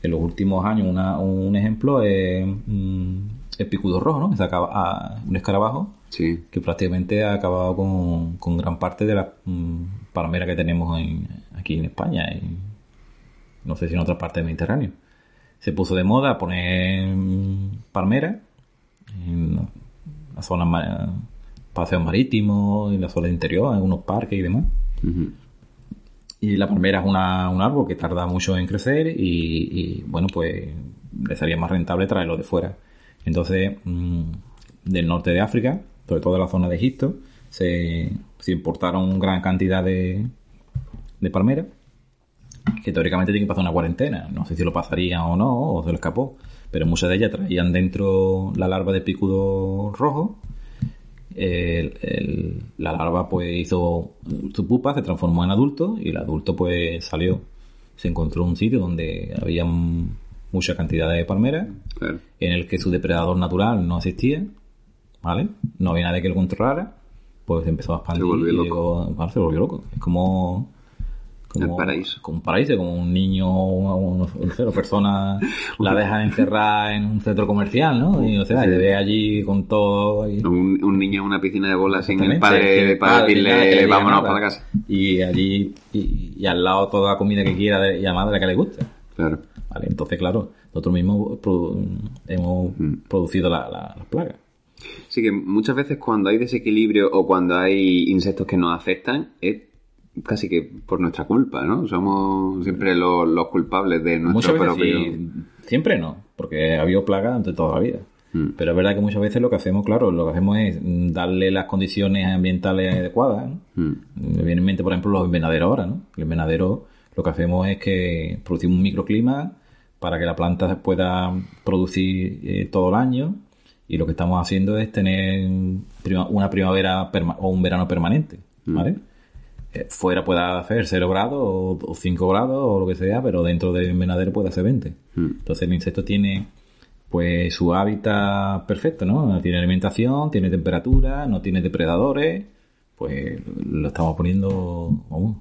En los últimos años, una- un ejemplo es mm, el picudo rojo, ¿no? Que se acaba, ah, un escarabajo Sí. que prácticamente ha acabado con, con gran parte de la mm, palmera que tenemos en- aquí en España y no sé si en otras partes del Mediterráneo. Se puso de moda poner mm, palmera en las zonas paseos marítimos, en la zona interior, en algunos parques y demás. Y la palmera es una- un árbol que tarda mucho en crecer y, bueno, pues le sería más rentable traerlo de fuera. Entonces, mm, del norte de África, sobre todo de la zona de Egipto, se, se importaron gran cantidad de, de palmeras que teóricamente tienen que pasar una cuarentena. No sé si lo pasarían o no, o se lo escapó. Pero muchas de ellas traían dentro la larva de picudo rojo. El- el- la larva pues hizo su pupa, se transformó en adulto y el adulto pues salió. Se encontró un sitio donde había mucha cantidad de palmeras Claro. en el que su depredador natural no existía, ¿vale? No había nadie que lo controlara, pues empezó a expandir Se volvió y loco. llegó- claro, se volvió loco. Es como... como El paraíso. Como un paraíso, como un niño, o no sé, las personas la dejan encerrada en un centro comercial, ¿no? Y o sea, Sí. se ve allí con todo... y- Un, un niño en una piscina de bolas sin el padre que para decirle vámonos para la casa. Y allí, y, y al lado toda la comida que quiera de, y además de la que le guste. Claro. ¿Vale? Entonces, claro, nosotros mismos produ- hemos Mm. producido la- la- las plagas. Sí que muchas veces cuando hay desequilibrio o cuando hay insectos que nos afectan es casi que por nuestra culpa, ¿no? Somos siempre los, los culpables de nuestro Muchas veces siempre no, porque ha habido plagas durante toda la vida. Mm. Pero es verdad que muchas veces lo que hacemos, claro, lo que hacemos es mm, darle las condiciones ambientales adecuadas. ¿no? Mm. Me viene en mente, por ejemplo, los invernaderos ahora, ¿no? El invernadero lo que hacemos es que producimos un microclima para que la planta pueda producir eh, todo el año y lo que estamos haciendo es tener prima- una primavera perma- o un verano permanente, ¿vale? Eh, fuera pueda hacer 0 grados o, o 5 grados o lo que sea, pero dentro del invernadero puede hacer 20. Mm. Entonces el insecto tiene pues su hábitat perfecto, ¿no? Tiene alimentación, tiene temperatura, no tiene depredadores, pues lo estamos poniendo, vamos,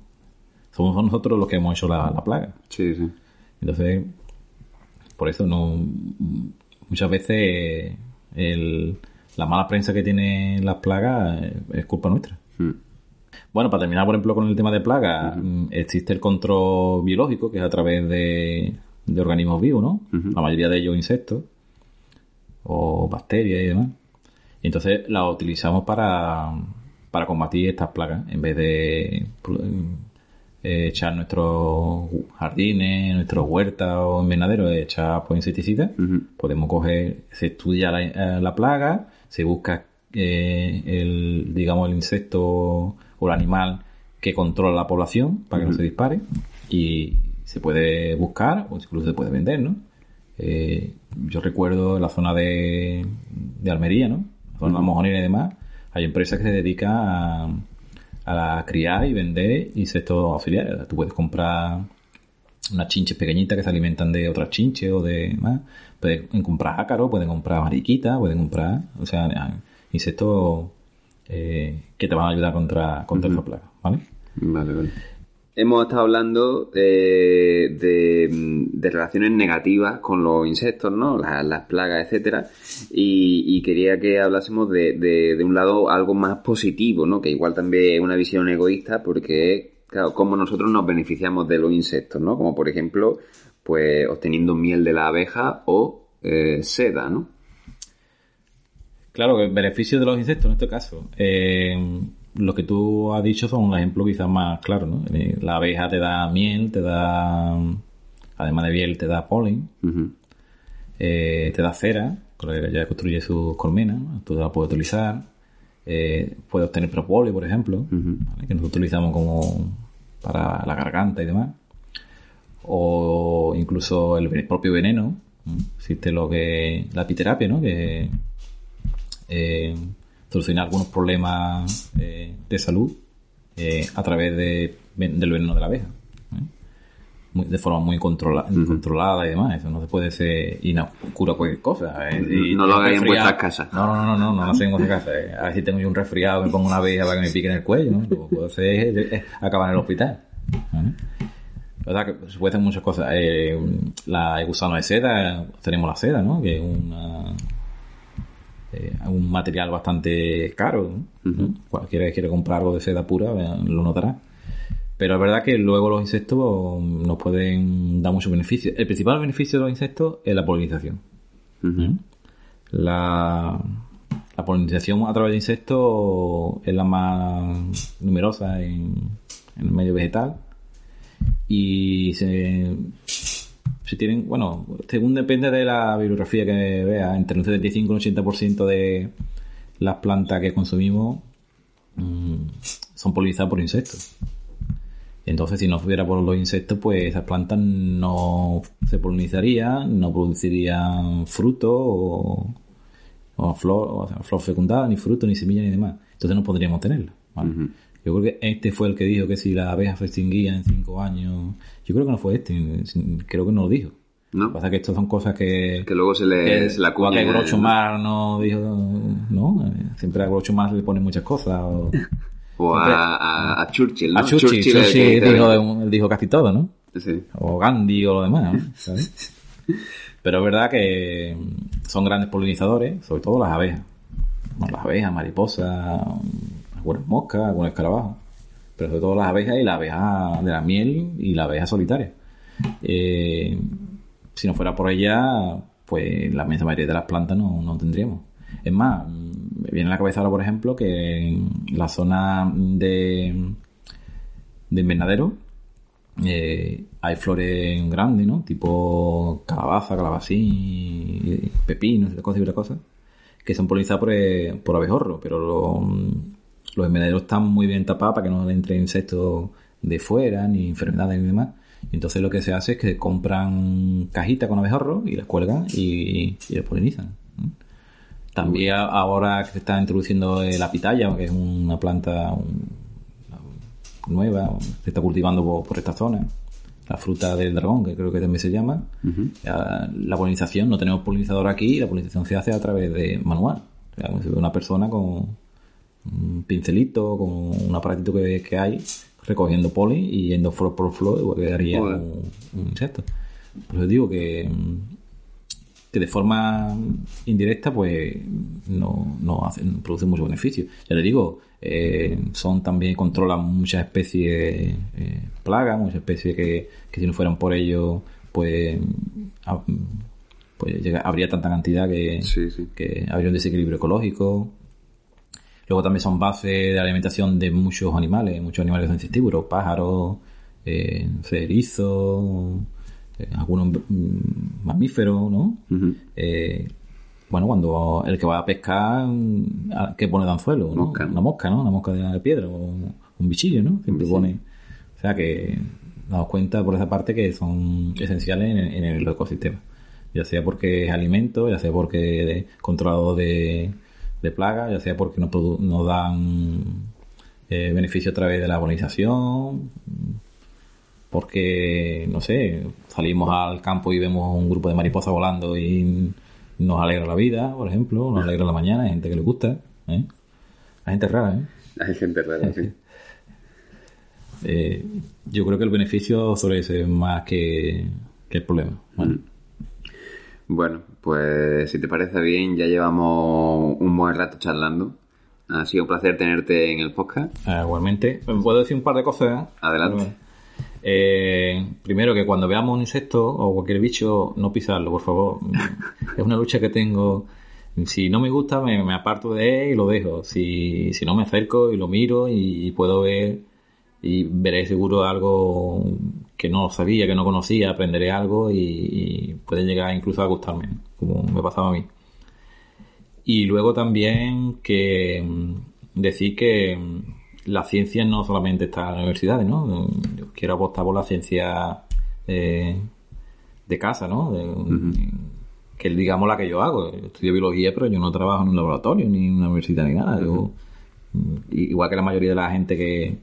somos nosotros los que hemos hecho la, la plaga. Sí, sí. Entonces, por eso no muchas veces el- la mala prensa que tienen las plagas eh, es culpa nuestra. Mm. Bueno, para terminar, por ejemplo, con el tema de plagas, mm, existe el control biológico, que es a través de, de organismos vivos, ¿no? La mayoría de ellos insectos o bacterias y demás. Y entonces la utilizamos para, para combatir estas plagas, en vez de eh, echar nuestros jardines, nuestros huertas o invernaderos, echar pues, insecticidas, podemos coger, se estudia la, eh, la plaga, se busca eh, el, digamos, el insecto o el animal que controla la población para que no se dispare y se puede buscar o incluso se puede vender, ¿no? Eh, yo recuerdo la zona de, de Almería, ¿no? La zona de mojonera y demás, hay empresas que se dedican a, a criar y vender insectos auxiliares. Tú puedes comprar unas chinches pequeñitas que se alimentan de otras chinches o de más. Pueden comprar ácaros, pueden comprar mariquitas, pueden comprar, o sea, insectos eh, que te van a ayudar contra, contra esta plaga, ¿vale? Vale, vale. hemos estado hablando eh, de, de relaciones negativas con los insectos, ¿no? Las, las plagas, etcétera. Y, y quería que hablásemos de, de, de un lado algo más positivo, ¿no? Que igual también es una visión egoísta porque es, claro, cómo nosotros nos beneficiamos de los insectos, ¿no? Como por ejemplo, pues obteniendo miel de la abeja o eh, seda, ¿no? Claro, el beneficio de los insectos en este caso. Eh, lo que tú has dicho son un ejemplo quizás más claro, ¿no? Eh, La abeja te da miel, te da, además de miel, te da polen, eh, te da cera, con la que ya construye sus colmenas, ¿no? tú la puedes utilizar. Eh, puedes obtener propóleo, por ejemplo, que nosotros utilizamos como para la garganta y demás. O incluso el propio veneno. ¿no? Existe lo que la apiterapia, ¿no? Que eh, soluciona algunos problemas eh, de salud eh, a través de, del veneno de la abeja. Muy- de forma muy controla- controlada y demás. Eso no se puede ser y no cura cualquier cosa. ¿eh? Si No lo hagáis en vuestras casas. No, no, no, no, no, lo hacen en vuestras casas. eh. A ver si tengo yo un resfriado, me pongo una abeja para que me pique en el cuello. ¿no? Lo que puedo hacer es, es acabar en el hospital. que se puede hacer muchas cosas. Eh, la el gusano de seda, tenemos la seda, ¿no? Que es una, eh, un material bastante caro. ¿no? Cualquiera que quiera comprar algo de seda pura lo notará. Pero es verdad que luego los insectos nos pueden dar muchos beneficios. El principal beneficio de los insectos es la polinización. La, la polinización a través de insectos es la más numerosa en, en el medio vegetal. Y se, se tienen, bueno, según depende de la bibliografía que vea, entre un 75 y un 80% de las plantas que consumimos mm, son polinizadas por insectos. Entonces, si no fuera por los insectos, pues esas plantas no se polinizarían, no producirían fruto o, o flor, o sea, flor fecundada, ni fruto, ni semilla, ni demás. Entonces no podríamos tenerla. Yo creo que este fue el que dijo que si la abeja se extinguía en cinco años. Yo creo que no fue este, creo que no lo dijo. Lo ¿No? que pasa es que estas son cosas que. Que luego se le, se la cuña. que Groucho no dijo. ¿No? Siempre a Groucho Marx le ponen muchas cosas. O, O a, a, a Churchill, ¿no? a Churchill, Churchill que- dijo, él dijo casi todo, ¿no? Sí. o Gandhi o lo demás, ¿no? ¿Sabes? Pero es verdad que son grandes polinizadores, sobre todo las abejas. Bueno, las abejas, mariposas, algunas moscas, algunos escarabajos. Pero sobre todo las abejas y la abeja de la miel y la abeja solitaria. Eh, si no fuera por ella, pues la inmensa mayoría de las plantas no, no tendríamos. Es más, me viene a la cabeza ahora, por ejemplo, que en la zona de, de invernadero eh, hay flores grandes, ¿no? Tipo calabaza, calabacín, pepino, cosas y otras cosas, que son polinizadas por, eh, por abejorro, pero lo- los invernaderos están muy bien tapados para que no entren insectos de fuera, ni enfermedades ni demás. Y entonces lo que se hace es que compran cajitas con abejorro y las cuelgan y, y las polinizan. También ahora que se está introduciendo eh, la pitaya, que es una planta un- nueva, se está cultivando por, por esta zona, la fruta del dragón, que creo que también se llama. La polinización, no tenemos polinizador aquí, la polinización se hace a través de manual. O sea, una persona con un pincelito, con un aparatito que, que hay, recogiendo polen y yendo flor por flor, igual que haría Joder. un, un insecto. Por eso digo que, que de forma indirecta, pues no, no hacen, producen mucho beneficio. Ya le digo, eh, son también controlan muchas especies eh, plagas, muchas especies que, que si no fueran por ello, pues, pues llega- habría tanta cantidad que, Sí, sí. que habría un desequilibrio ecológico. Luego también son base de alimentación de muchos animales, muchos animales que son insectívoros, pájaros, eh, no sé, erizos, eh, algunos mm, mamíferos, ¿no? Eh, bueno, cuando el que va a pescar, mm, ¿a ¿qué pone de anzuelo? ¿no? Mosca, ¿no? Una mosca, ¿no? Una mosca de piedra o un bichillo, ¿no? Siempre pone... O sea que damos cuenta por esa parte que son esenciales en, en el ecosistema. Ya sea porque es alimento, ya sea porque es controlado de, de plagas, ya sea porque nos, nos dan eh, beneficio a través de la polinización, porque, no sé, salimos al campo y vemos un grupo de mariposas volando y nos alegra la vida, por ejemplo, nos alegra la mañana, hay gente que le gusta, ¿eh? Hay gente rara, ¿eh? Hay gente rara, sí. eh, yo creo que el beneficio suele ser más que, que el problema. ¿vale? Bueno, pues si te parece bien, ya llevamos un buen rato charlando. Ha sido un placer tenerte en el podcast. Eh, igualmente, ¿puedo decir un par de cosas? Adelante. Eh, primero, que cuando veamos un insecto o cualquier bicho, no pisarlo, por favor. es una lucha que tengo. Si no me gusta, me, me aparto de él y lo dejo. Si, si no, me acerco y lo miro y, puedo ver y veré seguro algo que no sabía, que no conocía, aprenderé algo y, y puede llegar incluso a gustarme, como me pasaba a mí. Y luego también que mm, decir que mm, la ciencia no solamente está en las universidades, ¿no? Yo quiero apostar por la ciencia eh, de casa, ¿no? De, Que digamos la que yo hago. Yo estudio biología, pero yo no trabajo en un laboratorio, ni en una universidad, ni nada. Yo, mm, igual que la mayoría de la gente que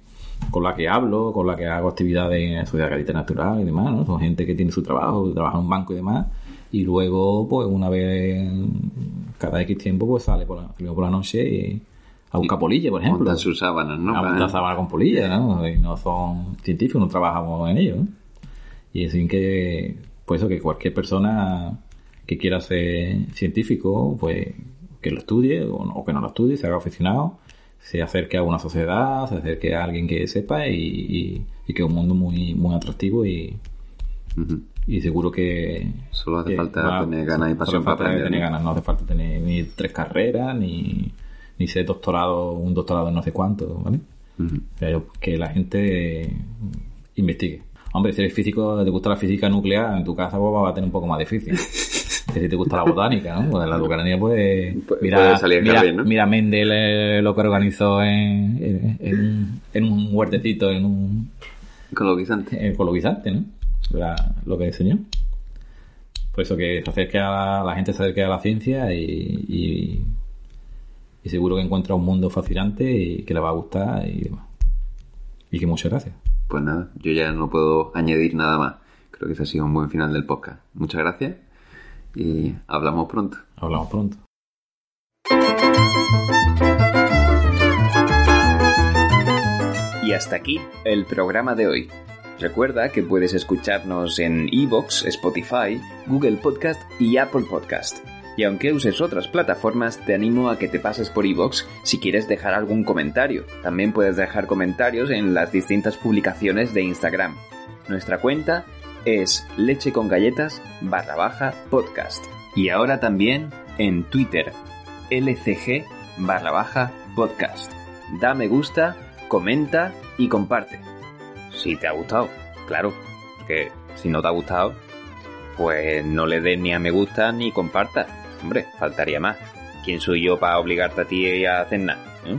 con la que hablo, con la que hago actividades en sociedad carácter natural y demás, ¿no? Son gente que tiene su trabajo, trabaja en un banco y demás, y luego, pues una vez cada X tiempo, pues sale por la, por la noche y a buscar polilla, por ejemplo. Montan sus sábanas, ¿no? A montar sábanas con polilla, ¿no? Y no son científicos, no trabajamos en ello, ¿no? Y es que, pues eso, que cualquier persona que quiera ser científico, pues que lo estudie o, que no lo estudie, se haga aficionado, se acerque a una sociedad, se acerque a alguien que sepa y, y, que es un mundo muy, muy atractivo y, y seguro que... Solo hace falta tener ganas y pasión para aprender. Tener ganas, no hace falta tener ni tres carreras, ni, ni ser doctorado, un doctorado en no sé cuánto, ¿vale? Que la gente investigue. Hombre, si eres físico, te gusta la física nuclear, en tu casa pues, va a tener un poco más difícil. que si te gusta la botánica, ¿no? Pues la botánica puede... Mira, mira, ¿no? mira Mendel eh, lo que organizó en, en, en, un huertecito, en un... Colonizante. En colonizante, ¿no? lo que enseñó. Por eso que se acerque a la, gente se acerque a la ciencia y, y, seguro que encuentra un mundo fascinante y que le va a gustar y demás. Y que muchas gracias. Pues nada, yo ya no puedo añadir nada más. Creo que ese ha sido un buen final del podcast. Muchas gracias y hablamos pronto. Hablamos pronto. Y hasta aquí el programa de hoy. Recuerda que puedes escucharnos en Evox, Spotify, Google Podcast y Apple Podcast. Y aunque uses otras plataformas, te animo a que te pases por Evox si quieres dejar algún comentario. También puedes dejar comentarios en las distintas publicaciones de Instagram. Nuestra cuenta es leche con galletas barra baja podcast. Y ahora también en Twitter, lcg barra baja podcast. Da me gusta, comenta y comparte si te ha gustado. Claro, que si no te ha gustado, pues no le des ni a me gusta ni compartas. Hombre, faltaría más. ¿Quién soy yo para obligarte a ti a hacer nada? ¿Eh?